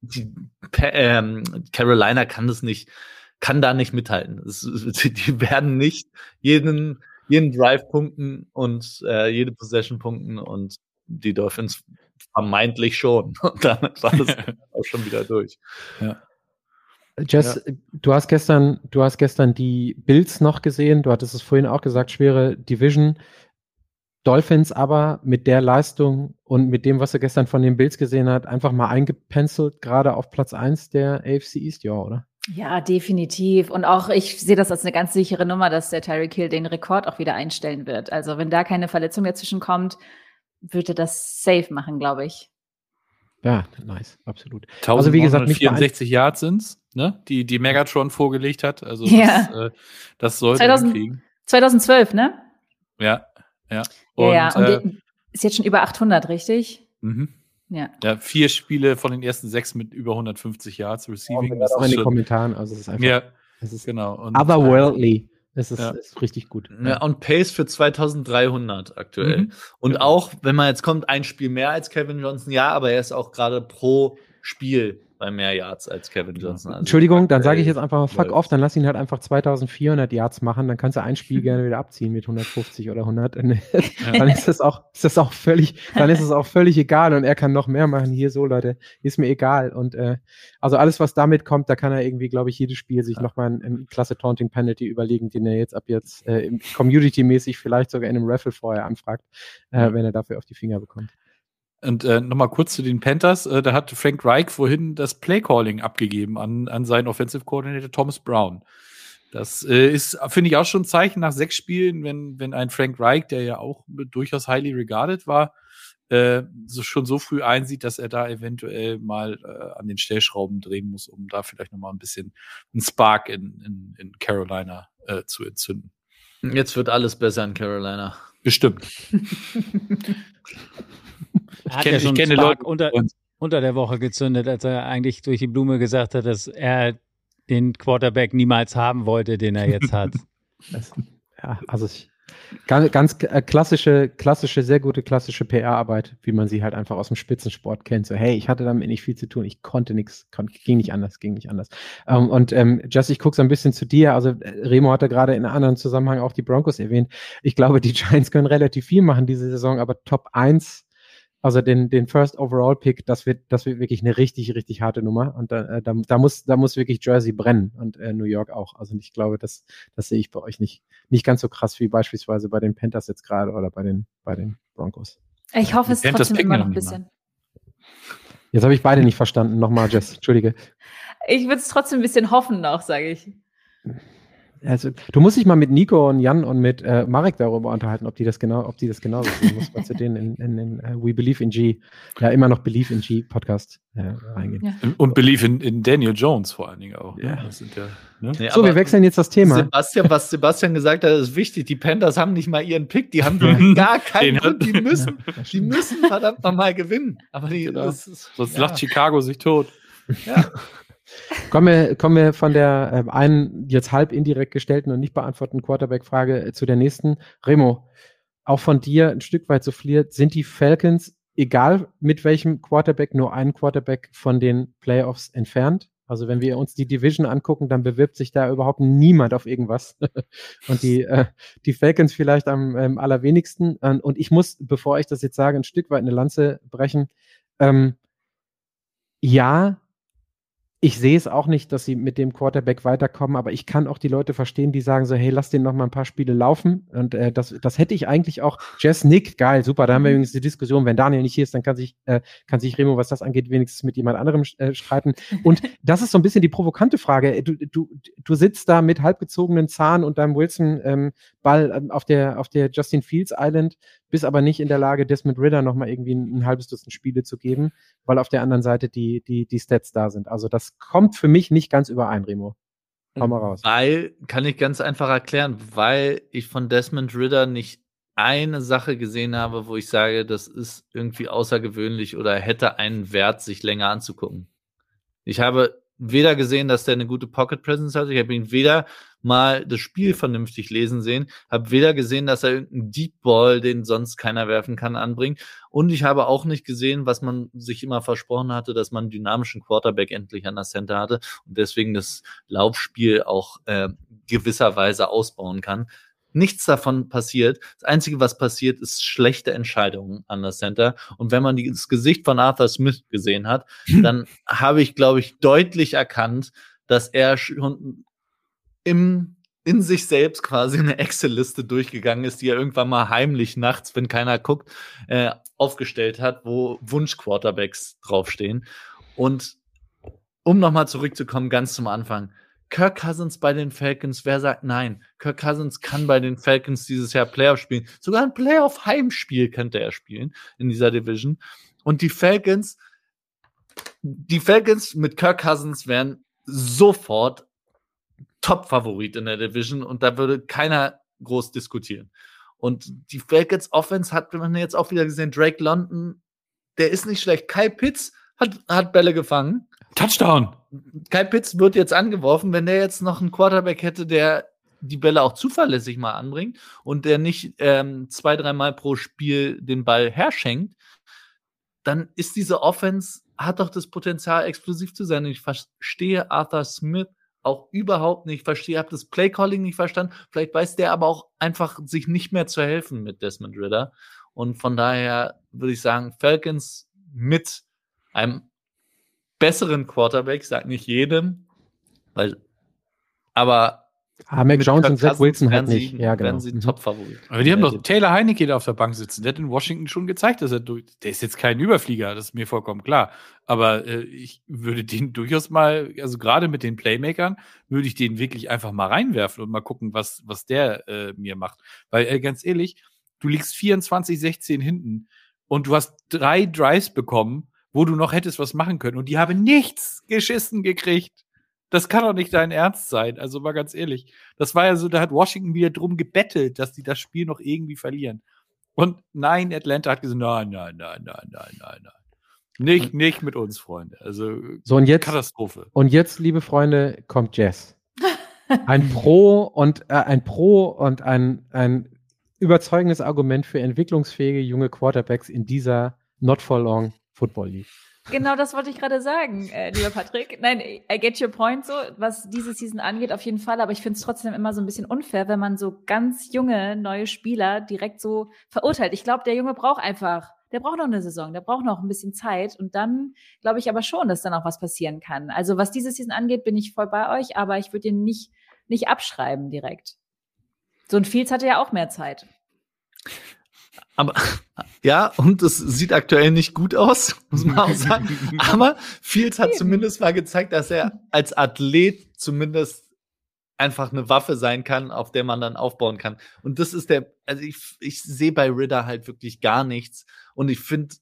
die ähm, Carolina kann das nicht kann da nicht mithalten. Es, die werden nicht jeden, jeden Drive punkten und äh, jede Possession punkten und die Dolphins vermeintlich schon. Und damit war das auch schon wieder durch. Ja. Jess, ja. du hast gestern, du hast gestern die Bills noch gesehen. Du hattest es vorhin auch gesagt, schwere Division. Dolphins aber mit der Leistung und mit dem, was er gestern von den Bills gesehen hat, einfach mal eingepencelt, gerade auf Platz 1 der AFC East, ja, oder? Ja, definitiv. Und auch ich sehe das als eine ganz sichere Nummer, dass der Tyreek Hill den Rekord auch wieder einstellen wird. Also wenn da keine Verletzung dazwischen kommt, würde das safe machen, glaube ich. Ja, nice, absolut. Also wie gesagt, 64 Yards sind's, ne? Die die Megatron vorgelegt hat. Also ja. das, äh, das sollte 2000, kriegen. 2012, ne? Ja, ja. Und, ja. Und äh, ist jetzt schon über 800, richtig? Mhm. Ja. ja, vier Spiele von den ersten sechs mit über 150 Yards Receiving. Ja, das auch in den Kommentaren, also es ist einfach. Ja, es ist genau. Und, otherworldly. Es ist, ja. ist, richtig gut. Ja, und Pace für 2300 aktuell. Mhm. Und genau. auch, wenn man jetzt kommt, ein Spiel mehr als Kevin Johnson, ja, aber er ist auch gerade pro Spiel bei mehr Yards als Kevin Johnson. Also Entschuldigung, dann sage ich jetzt einfach mal fuck off, dann lass ihn halt einfach 2400 Yards machen, dann kannst du ein Spiel gerne wieder abziehen mit 150 oder 100. dann ist das auch, ist das auch völlig, dann ist es auch völlig egal und er kann noch mehr machen. Hier so, Leute, ist mir egal. Und äh, also alles, was damit kommt, da kann er irgendwie, glaube ich, jedes Spiel sich ja. nochmal ein, ein klasse Taunting Penalty überlegen, den er jetzt ab jetzt äh, Community-mäßig vielleicht sogar in einem Raffle vorher anfragt, äh, wenn er dafür auf die Finger bekommt. Und äh, nochmal kurz zu den Panthers. Äh, da hat Frank Reich vorhin das Playcalling abgegeben an, an seinen Offensive Coordinator Thomas Brown. Das äh, ist, finde ich, auch schon ein Zeichen nach sechs Spielen, wenn, wenn ein Frank Reich, der ja auch durchaus highly regarded war, äh, so, schon so früh einsieht, dass er da eventuell mal äh, an den Stellschrauben drehen muss, um da vielleicht nochmal ein bisschen einen Spark in, in, in Carolina äh, zu entzünden. Jetzt wird alles besser in Carolina. Bestimmt. Er hat ich kenne, ja schon kenne Leute unter, unter der Woche gezündet, als er eigentlich durch die Blume gesagt hat, dass er den Quarterback niemals haben wollte, den er jetzt hat. Das, ja, also ich, ganz, ganz äh, klassische, klassische, sehr gute klassische PR-Arbeit, wie man sie halt einfach aus dem Spitzensport kennt. So, hey, ich hatte damit nicht viel zu tun, ich konnte nichts, ging nicht anders, ging nicht anders. Ähm, und ähm, Jess, ich gucke so ein bisschen zu dir. Also äh, Remo hatte gerade in einem anderen Zusammenhang auch die Broncos erwähnt. Ich glaube, die Giants können relativ viel machen diese Saison, aber Top 1 also den, den First Overall Pick, das wird, das wird wirklich eine richtig, richtig harte Nummer. Und da, äh, da, da muss, da muss wirklich Jersey brennen und äh, New York auch. Also ich glaube, das, das sehe ich bei euch nicht, nicht ganz so krass wie beispielsweise bei den Panthers jetzt gerade oder bei den, bei den Broncos. Ich hoffe, es trotzdem immer noch ein bisschen. Jetzt habe ich beide nicht verstanden. Nochmal, Jess, entschuldige. Ich würde es trotzdem ein bisschen hoffen noch, sage ich. Also, du musst dich mal mit Nico und Jan und mit äh, Marek darüber unterhalten, ob die das genau, ob die das genauso sehen. Muss man zu denen in, in, in uh, We Believe in G, ja immer noch Believe in G Podcast äh, reingehen. Ja. Und Believe in, in, Daniel Jones vor allen Dingen auch. Ne? Ja. Ja, ne? nee, so, wir wechseln jetzt das Thema. Sebastian, was Sebastian gesagt hat, ist wichtig. Die Panthers haben nicht mal ihren Pick, die haben gar keinen Grund. Die müssen, die müssen verdammt nochmal gewinnen. Aber die, genau. ist, sonst lacht Chicago sich tot. Ja. Kommen wir, kommen wir von der äh, einen jetzt halb indirekt gestellten und nicht beantworteten Quarterback-Frage äh, zu der nächsten. Remo, auch von dir ein Stück weit souffliert, sind die Falcons, egal mit welchem Quarterback, nur ein Quarterback von den Playoffs entfernt? Also wenn wir uns die Division angucken, dann bewirbt sich da überhaupt niemand auf irgendwas. und die, äh, die Falcons vielleicht am ähm, allerwenigsten. und ich muss, bevor ich das jetzt sage, ein Stück weit eine Lanze brechen. Ähm, ja, ich sehe es auch nicht, dass sie mit dem Quarterback weiterkommen, aber ich kann auch die Leute verstehen, die sagen so, hey, lass den noch mal ein paar Spiele laufen. Und äh, das, das hätte ich eigentlich auch. Jess Nick, geil, super. Da haben wir mhm. übrigens die Diskussion, wenn Daniel nicht hier ist, dann kann sich, äh, kann sich Remo, was das angeht, wenigstens mit jemand anderem äh, streiten. Und das ist so ein bisschen die provokante Frage. Du, du, du sitzt da mit halbgezogenen Zahn und deinem Wilson-Ball ähm, auf der, auf der Justin Fields Island, bist aber nicht in der Lage, Desmond Ritter noch mal irgendwie ein, ein halbes Dutzend Spiele zu geben, weil auf der anderen Seite die, die, die Stats da sind. Also das kommt für mich nicht ganz überein, Remo. Hau mal raus. Weil, kann ich ganz einfach erklären, weil ich von Desmond Ritter nicht eine Sache gesehen habe, wo ich sage, das ist irgendwie außergewöhnlich oder hätte einen Wert, sich länger anzugucken. Ich habe weder gesehen, dass der eine gute Pocket Presence hat. Ich habe ihn weder mal das Spiel vernünftig lesen sehen, habe weder gesehen, dass er irgendeinen Deep Ball, den sonst keiner werfen kann, anbringt. Und ich habe auch nicht gesehen, was man sich immer versprochen hatte, dass man einen dynamischen Quarterback endlich an der Center hatte und deswegen das Laufspiel auch äh, gewisserweise ausbauen kann. Nichts davon passiert. Das Einzige, was passiert, ist schlechte Entscheidungen an der Center. Und wenn man das Gesicht von Arthur Smith gesehen hat, dann habe ich, glaube ich, deutlich erkannt, dass er schon im, in sich selbst quasi eine Excel-Liste durchgegangen ist, die er irgendwann mal heimlich nachts, wenn keiner guckt, äh, aufgestellt hat, wo Wunsch-Quarterbacks draufstehen. Und um nochmal zurückzukommen, ganz zum Anfang. Kirk Cousins bei den Falcons, wer sagt nein? Kirk Cousins kann bei den Falcons dieses Jahr Playoff spielen. Sogar ein Playoff-Heimspiel könnte er spielen in dieser Division. Und die Falcons, die Falcons mit Kirk Cousins wären sofort Top-Favorit in der Division und da würde keiner groß diskutieren. Und die Falcons Offense hat man jetzt auch wieder gesehen, Drake London, der ist nicht schlecht. Kyle Pitts hat, hat Bälle gefangen. Touchdown. Kyle Pitts wird jetzt angeworfen. Wenn der jetzt noch einen Quarterback hätte, der die Bälle auch zuverlässig mal anbringt und der nicht ähm, zwei, dreimal pro Spiel den Ball herschenkt, dann ist diese Offense, hat doch das Potenzial, explosiv zu sein. Ich verstehe Arthur Smith auch überhaupt nicht verstehe, habe das Playcalling nicht verstanden. Vielleicht weiß der aber auch einfach sich nicht mehr zu helfen mit Desmond Ritter. Und von daher würde ich sagen, Falcons mit einem besseren Quarterback, sag nicht jedem, weil, aber Ah, Mac Jones und Zach Wilson halt nicht. Ja, genau. Werden sie mhm. Top-Favorit. Aber die haben doch Taylor Heineke da auf der Bank sitzen. Der hat in Washington schon gezeigt, dass er durch. Der ist jetzt kein Überflieger, das ist mir vollkommen klar. Aber äh, ich würde den durchaus mal, also gerade mit den Playmakern, würde ich den wirklich einfach mal reinwerfen und mal gucken, was, was der äh, mir macht. Weil, äh, ganz ehrlich, du liegst 24-16 hinten und du hast drei Drives bekommen, wo du noch hättest was machen können und die haben nichts geschissen gekriegt. Das kann doch nicht dein Ernst sein. Also mal ganz ehrlich. Das war ja so, da hat Washington wieder drum gebettelt, dass die das Spiel noch irgendwie verlieren. Und nein, Atlanta hat gesagt, nein, nein, nein, nein, nein, nein, nein. Nicht, nicht mit uns, Freunde. Also so, und jetzt, Katastrophe. Und jetzt, liebe Freunde, kommt Jess. Ein Pro und äh, ein Pro und ein, ein überzeugendes Argument für entwicklungsfähige junge Quarterbacks in dieser Not for Long Football League. Genau das wollte ich gerade sagen, äh, lieber Patrick. Nein, I get your point so, was diese Season angeht, auf jeden Fall. Aber ich finde es trotzdem immer so ein bisschen unfair, wenn man so ganz junge, neue Spieler direkt so verurteilt. Ich glaube, der Junge braucht einfach, der braucht noch eine Saison, der braucht noch ein bisschen Zeit. Und dann glaube ich aber schon, dass dann auch was passieren kann. Also was diese Season angeht, bin ich voll bei euch, aber ich würde ihn nicht, nicht abschreiben direkt. So ein Fields hatte ja auch mehr Zeit. Aber ja, und es sieht aktuell nicht gut aus, muss man auch sagen. Aber Fields hat zumindest mal gezeigt, dass er als Athlet zumindest einfach eine Waffe sein kann, auf der man dann aufbauen kann. Und das ist der, also ich, ich sehe bei Ritter halt wirklich gar nichts. Und ich finde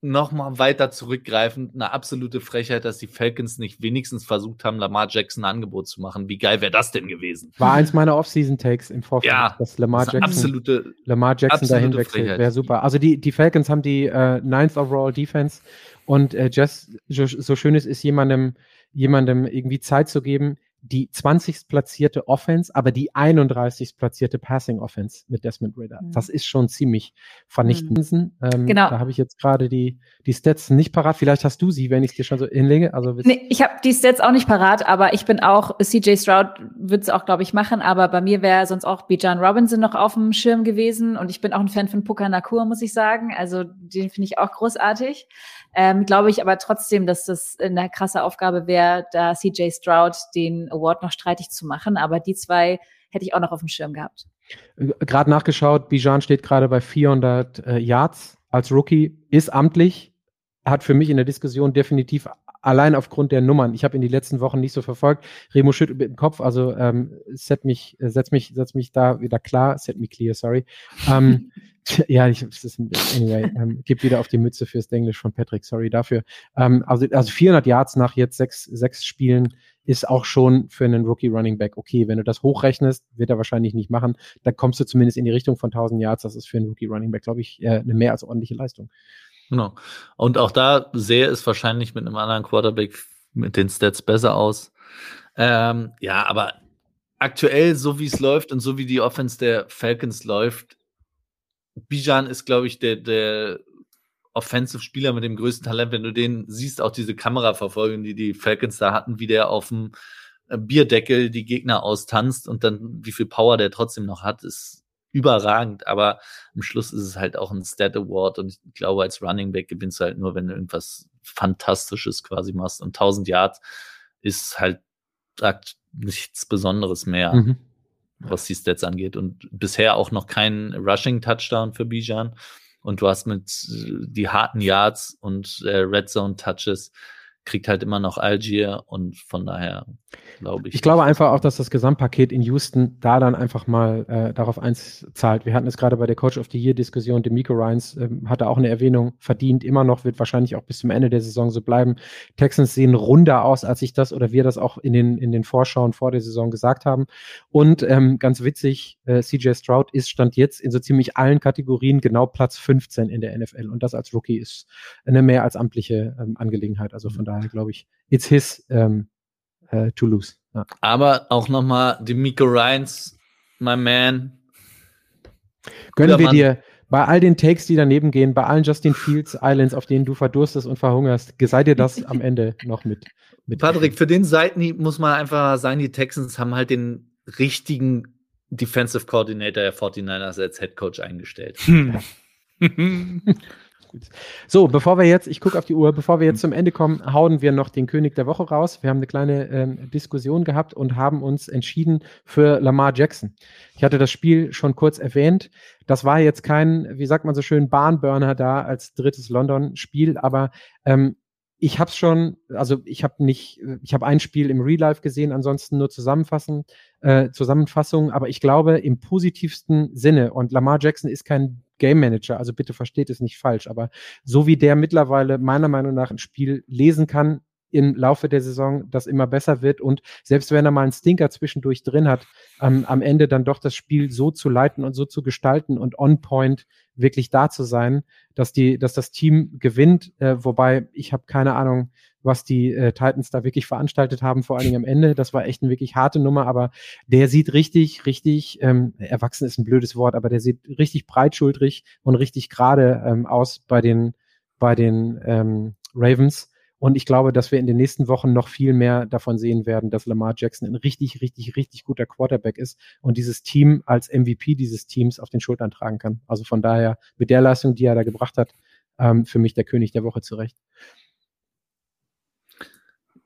nochmal weiter zurückgreifend eine absolute Frechheit, dass die Falcons nicht wenigstens versucht haben, Lamar Jackson ein Angebot zu machen. Wie geil wäre das denn gewesen? War eins meiner Off-Season-Takes im Vorfeld, Ja, dass Lamar Das Jackson, absolute, Lamar Jackson dahin wechselt. Wäre super. Also die, die Falcons haben die äh, Ninth Overall Defense und äh, Jess, so, so schön es ist, jemandem, jemandem irgendwie Zeit zu geben, die 20. platzierte Offense, aber die 31. platzierte Passing Offense mit Desmond Ritter. Mhm. Das ist schon ziemlich vernichtend. Ähm, Genau. Da habe ich jetzt gerade die, die Stats nicht parat. Vielleicht hast du sie, wenn ich es dir schon so hinlege. Also Nee, ich habe die Stats auch nicht parat, aber ich bin auch, CJ Stroud wird es auch, glaube ich, machen, aber bei mir wäre sonst auch Bijan Robinson noch auf dem Schirm gewesen und ich bin auch ein Fan von Puka Nakur, muss ich sagen. Also den finde ich auch großartig. Ähm, glaube ich aber trotzdem, dass das eine krasse Aufgabe wäre, da CJ Stroud den Award noch streitig zu machen, aber die zwei hätte ich auch noch auf dem Schirm gehabt. gerade nachgeschaut, Bijan steht gerade bei 400 äh, Yards als Rookie, ist amtlich, hat für mich in der Diskussion definitiv allein aufgrund der Nummern. Ich habe in die letzten Wochen nicht so verfolgt. Remo schüttelt mit dem Kopf, also ähm, set mich, äh, setz mich, setz mich da wieder klar, set me clear, sorry. Ähm, ja, ich, das ist, anyway, ähm, gib wieder auf die Mütze fürs Englisch von Patrick, sorry dafür. Ähm, also, also 400 Yards nach jetzt sechs, sechs Spielen ist auch schon für einen Rookie Running Back okay. Wenn du das hochrechnest, wird er wahrscheinlich nicht machen. Da kommst du zumindest in die Richtung von 1000 Yards. Das ist für einen Rookie Running Back, glaube ich, äh, eine mehr als ordentliche Leistung. Genau. Und auch da sehe es wahrscheinlich mit einem anderen Quarterback mit den Stats besser aus. Ähm, ja, aber aktuell, so wie es läuft und so wie die Offense der Falcons läuft, Bijan ist, glaube ich, der, der Offensive-Spieler mit dem größten Talent. Wenn du den siehst, auch diese Kameraverfolgung, die die Falcons da hatten, wie der auf dem Bierdeckel die Gegner austanzt und dann wie viel Power der trotzdem noch hat, ist überragend. Aber am Schluss ist es halt auch ein Stat Award und ich glaube, als Running Back gewinnst du halt nur, wenn du irgendwas Fantastisches quasi machst. Und 1000 Yards ist halt nichts Besonderes mehr, Mhm. was die Stats angeht. Und bisher auch noch kein Rushing Touchdown für Bijan. Und du hast mit äh, die harten Yards und äh, Red Zone Touches kriegt halt immer noch Algier und von daher glaube ich. Ich glaube einfach auch, dass das Gesamtpaket in Houston da dann einfach mal äh, darauf einzahlt. Wir hatten es gerade bei der Coach of the Year Diskussion, Demico Ryans ähm, hatte auch eine Erwähnung verdient, immer noch, wird wahrscheinlich auch bis zum Ende der Saison so bleiben. Texans sehen runder aus, als ich das oder wir das auch in den, in den Vorschauen vor der Saison gesagt haben. Und ähm, ganz witzig, äh, CJ Stroud ist Stand jetzt in so ziemlich allen Kategorien genau Platz 15 in der NFL. Und das als Rookie ist eine mehr als amtliche ähm, Angelegenheit. Also von daher glaube ich, it's his ähm, äh, to lose. Ja. Aber auch nochmal Demico Ryans, my man. Gönnen Guter wir Mann. dir bei all den Takes, die daneben gehen, bei allen Justin Fields Islands, auf denen du verdurstest und verhungerst, sei dir das am Ende noch mit. mit Patrick, für den Seitenhieb muss man einfach sagen, die Texans haben halt den richtigen Defensive Coordinator der 49ers als Head Coach eingestellt. Gut. So, bevor wir jetzt, ich gucke auf die Uhr, bevor wir jetzt zum Ende kommen, hauen wir noch den König der Woche raus. Wir haben eine kleine ähm, Diskussion gehabt und haben uns entschieden für Lamar Jackson. Ich hatte das Spiel schon kurz erwähnt. Das war jetzt kein, wie sagt man so schön, Bahnburner da als drittes London-Spiel, aber ähm, ich habe es schon, also ich habe nicht, ich habe ein Spiel im Real Life gesehen, ansonsten nur zusammenfassen, äh, Zusammenfassung, aber ich glaube im positivsten Sinne und Lamar Jackson ist kein Game Manager, also bitte versteht es nicht falsch, aber so wie der mittlerweile meiner Meinung nach ein Spiel lesen kann im Laufe der Saison, das immer besser wird und selbst wenn er mal einen Stinker zwischendurch drin hat, ähm, am Ende dann doch das Spiel so zu leiten und so zu gestalten und on point wirklich da zu sein, dass die, dass das Team gewinnt, äh, wobei ich habe keine Ahnung, was die äh, Titans da wirklich veranstaltet haben, vor allen Dingen am Ende. Das war echt eine wirklich harte Nummer, aber der sieht richtig, richtig, ähm, erwachsen ist ein blödes Wort, aber der sieht richtig breitschultrig und richtig gerade ähm, aus bei den, bei den ähm, Ravens. Und ich glaube, dass wir in den nächsten Wochen noch viel mehr davon sehen werden, dass Lamar Jackson ein richtig, richtig, richtig guter Quarterback ist und dieses Team als MVP dieses Teams auf den Schultern tragen kann. Also von daher mit der Leistung, die er da gebracht hat, ähm, für mich der König der Woche zurecht.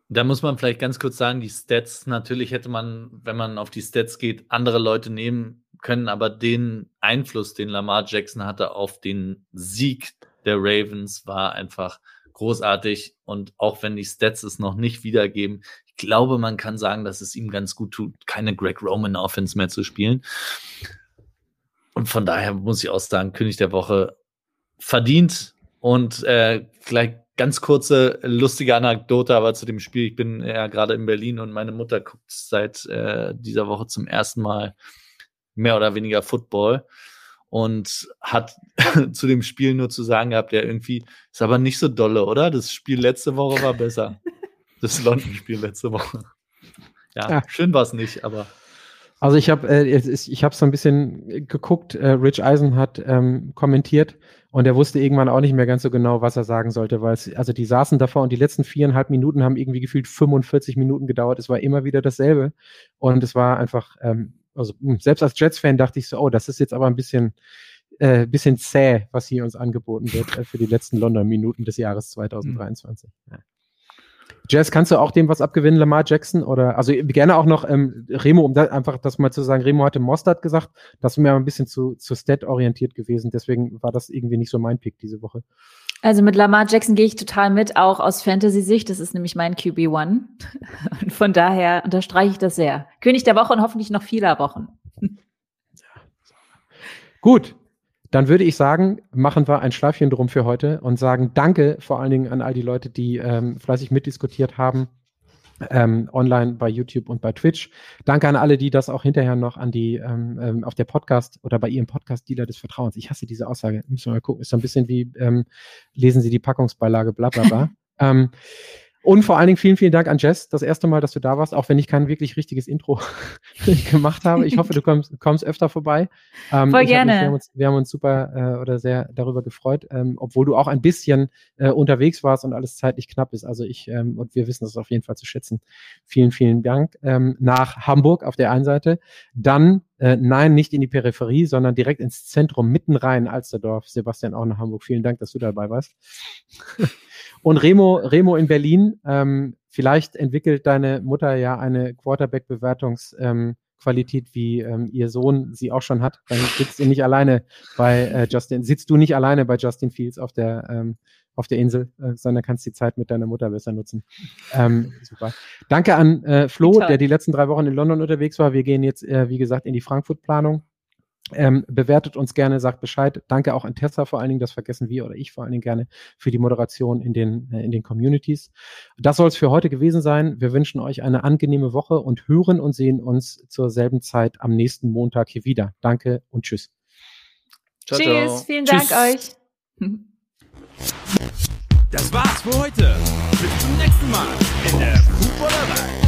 Da muss man vielleicht ganz kurz sagen, die Stats, natürlich hätte man, wenn man auf die Stats geht, andere Leute nehmen können, aber den Einfluss, den Lamar Jackson hatte auf den Sieg der Ravens, war einfach großartig. Und auch wenn die Stats es noch nicht wiedergeben, ich glaube, man kann sagen, dass es ihm ganz gut tut, keine Greg Roman Offense mehr zu spielen. Und von daher muss ich auch sagen, König der Woche verdient. Und äh, gleich ganz kurze, lustige Anekdote aber zu dem Spiel. Ich bin ja gerade in Berlin und meine Mutter guckt seit äh, dieser Woche zum ersten Mal mehr oder weniger Football und hat zu dem Spiel nur zu sagen gehabt, ja, irgendwie ist aber nicht so dolle, oder? Das Spiel letzte Woche war besser. Das London-Spiel letzte Woche. Ja, ja. schön war es nicht, aber. Also ich habe äh, ich habe so ein bisschen geguckt. Äh, Rich Eisen hat ähm, kommentiert und er wusste irgendwann auch nicht mehr ganz so genau, was er sagen sollte, weil es, also die saßen davor und die letzten viereinhalb Minuten haben irgendwie gefühlt 45 Minuten gedauert. Es war immer wieder dasselbe und es war einfach ähm, also hm, selbst als Jets-Fan dachte ich so, oh, das ist jetzt aber ein bisschen, äh, bisschen zäh, was hier uns angeboten wird äh, für die letzten London-Minuten des Jahres 2023. Mhm. Ja. Jazz, kannst du auch dem was abgewinnen, Lamar Jackson? Oder also gerne auch noch ähm, Remo, um da einfach das mal zu sagen, Remo hatte Mostert gesagt, das ist mir ein bisschen zu, zu stat-orientiert gewesen, deswegen war das irgendwie nicht so mein Pick diese Woche. Also mit Lamar Jackson gehe ich total mit, auch aus Fantasy-Sicht. Das ist nämlich mein QB1. Und von daher unterstreiche ich das sehr. König der Woche und hoffentlich noch vieler Wochen. Gut, dann würde ich sagen, machen wir ein Schleifchen drum für heute und sagen Danke vor allen Dingen an all die Leute, die ähm, fleißig mitdiskutiert haben ähm, online bei YouTube und bei Twitch. Danke an alle, die das auch hinterher noch an die ähm, ähm, auf der Podcast oder bei ihrem Podcast-Dealer des Vertrauens. Ich hasse diese Aussage. Müssen wir mal gucken. Ist so ein bisschen wie ähm, lesen Sie die Packungsbeilage, bla bla bla. ähm, und vor allen Dingen vielen, vielen Dank an Jess. Das erste Mal, dass du da warst, auch wenn ich kein wirklich richtiges Intro gemacht habe. Ich hoffe, du kommst, kommst öfter vorbei. Ähm, Voll gerne. Mich, wir, haben uns, wir haben uns super äh, oder sehr darüber gefreut, ähm, obwohl du auch ein bisschen äh, unterwegs warst und alles zeitlich knapp ist. Also ich, ähm, und wir wissen das auf jeden Fall zu schätzen. Vielen, vielen Dank. Ähm, nach Hamburg auf der einen Seite. Dann, äh, nein, nicht in die Peripherie, sondern direkt ins Zentrum, mitten rein, Alsterdorf. Sebastian auch nach Hamburg. Vielen Dank, dass du dabei warst. Und Remo, Remo in Berlin, ähm, vielleicht entwickelt deine Mutter ja eine Quarterback-Bewertungsqualität, ähm, wie ähm, ihr Sohn sie auch schon hat. Dann sitzt ihr nicht alleine bei äh, Justin, sitzt du nicht alleine bei Justin Fields auf der ähm, auf der Insel, äh, sondern kannst die Zeit mit deiner Mutter besser nutzen. Ähm, super. Danke an äh, Flo, der die letzten drei Wochen in London unterwegs war. Wir gehen jetzt, äh, wie gesagt, in die Frankfurt-Planung. Ähm, bewertet uns gerne, sagt Bescheid. Danke auch an Tessa vor allen Dingen, das vergessen wir oder ich vor allen Dingen gerne für die Moderation in den, äh, in den Communities. Das soll es für heute gewesen sein. Wir wünschen euch eine angenehme Woche und hören und sehen uns zur selben Zeit am nächsten Montag hier wieder. Danke und tschüss. Ciao, tschüss, ciao. vielen Dank tschüss. euch. Das war's für heute. Bis zum nächsten Mal in der Fußballerei.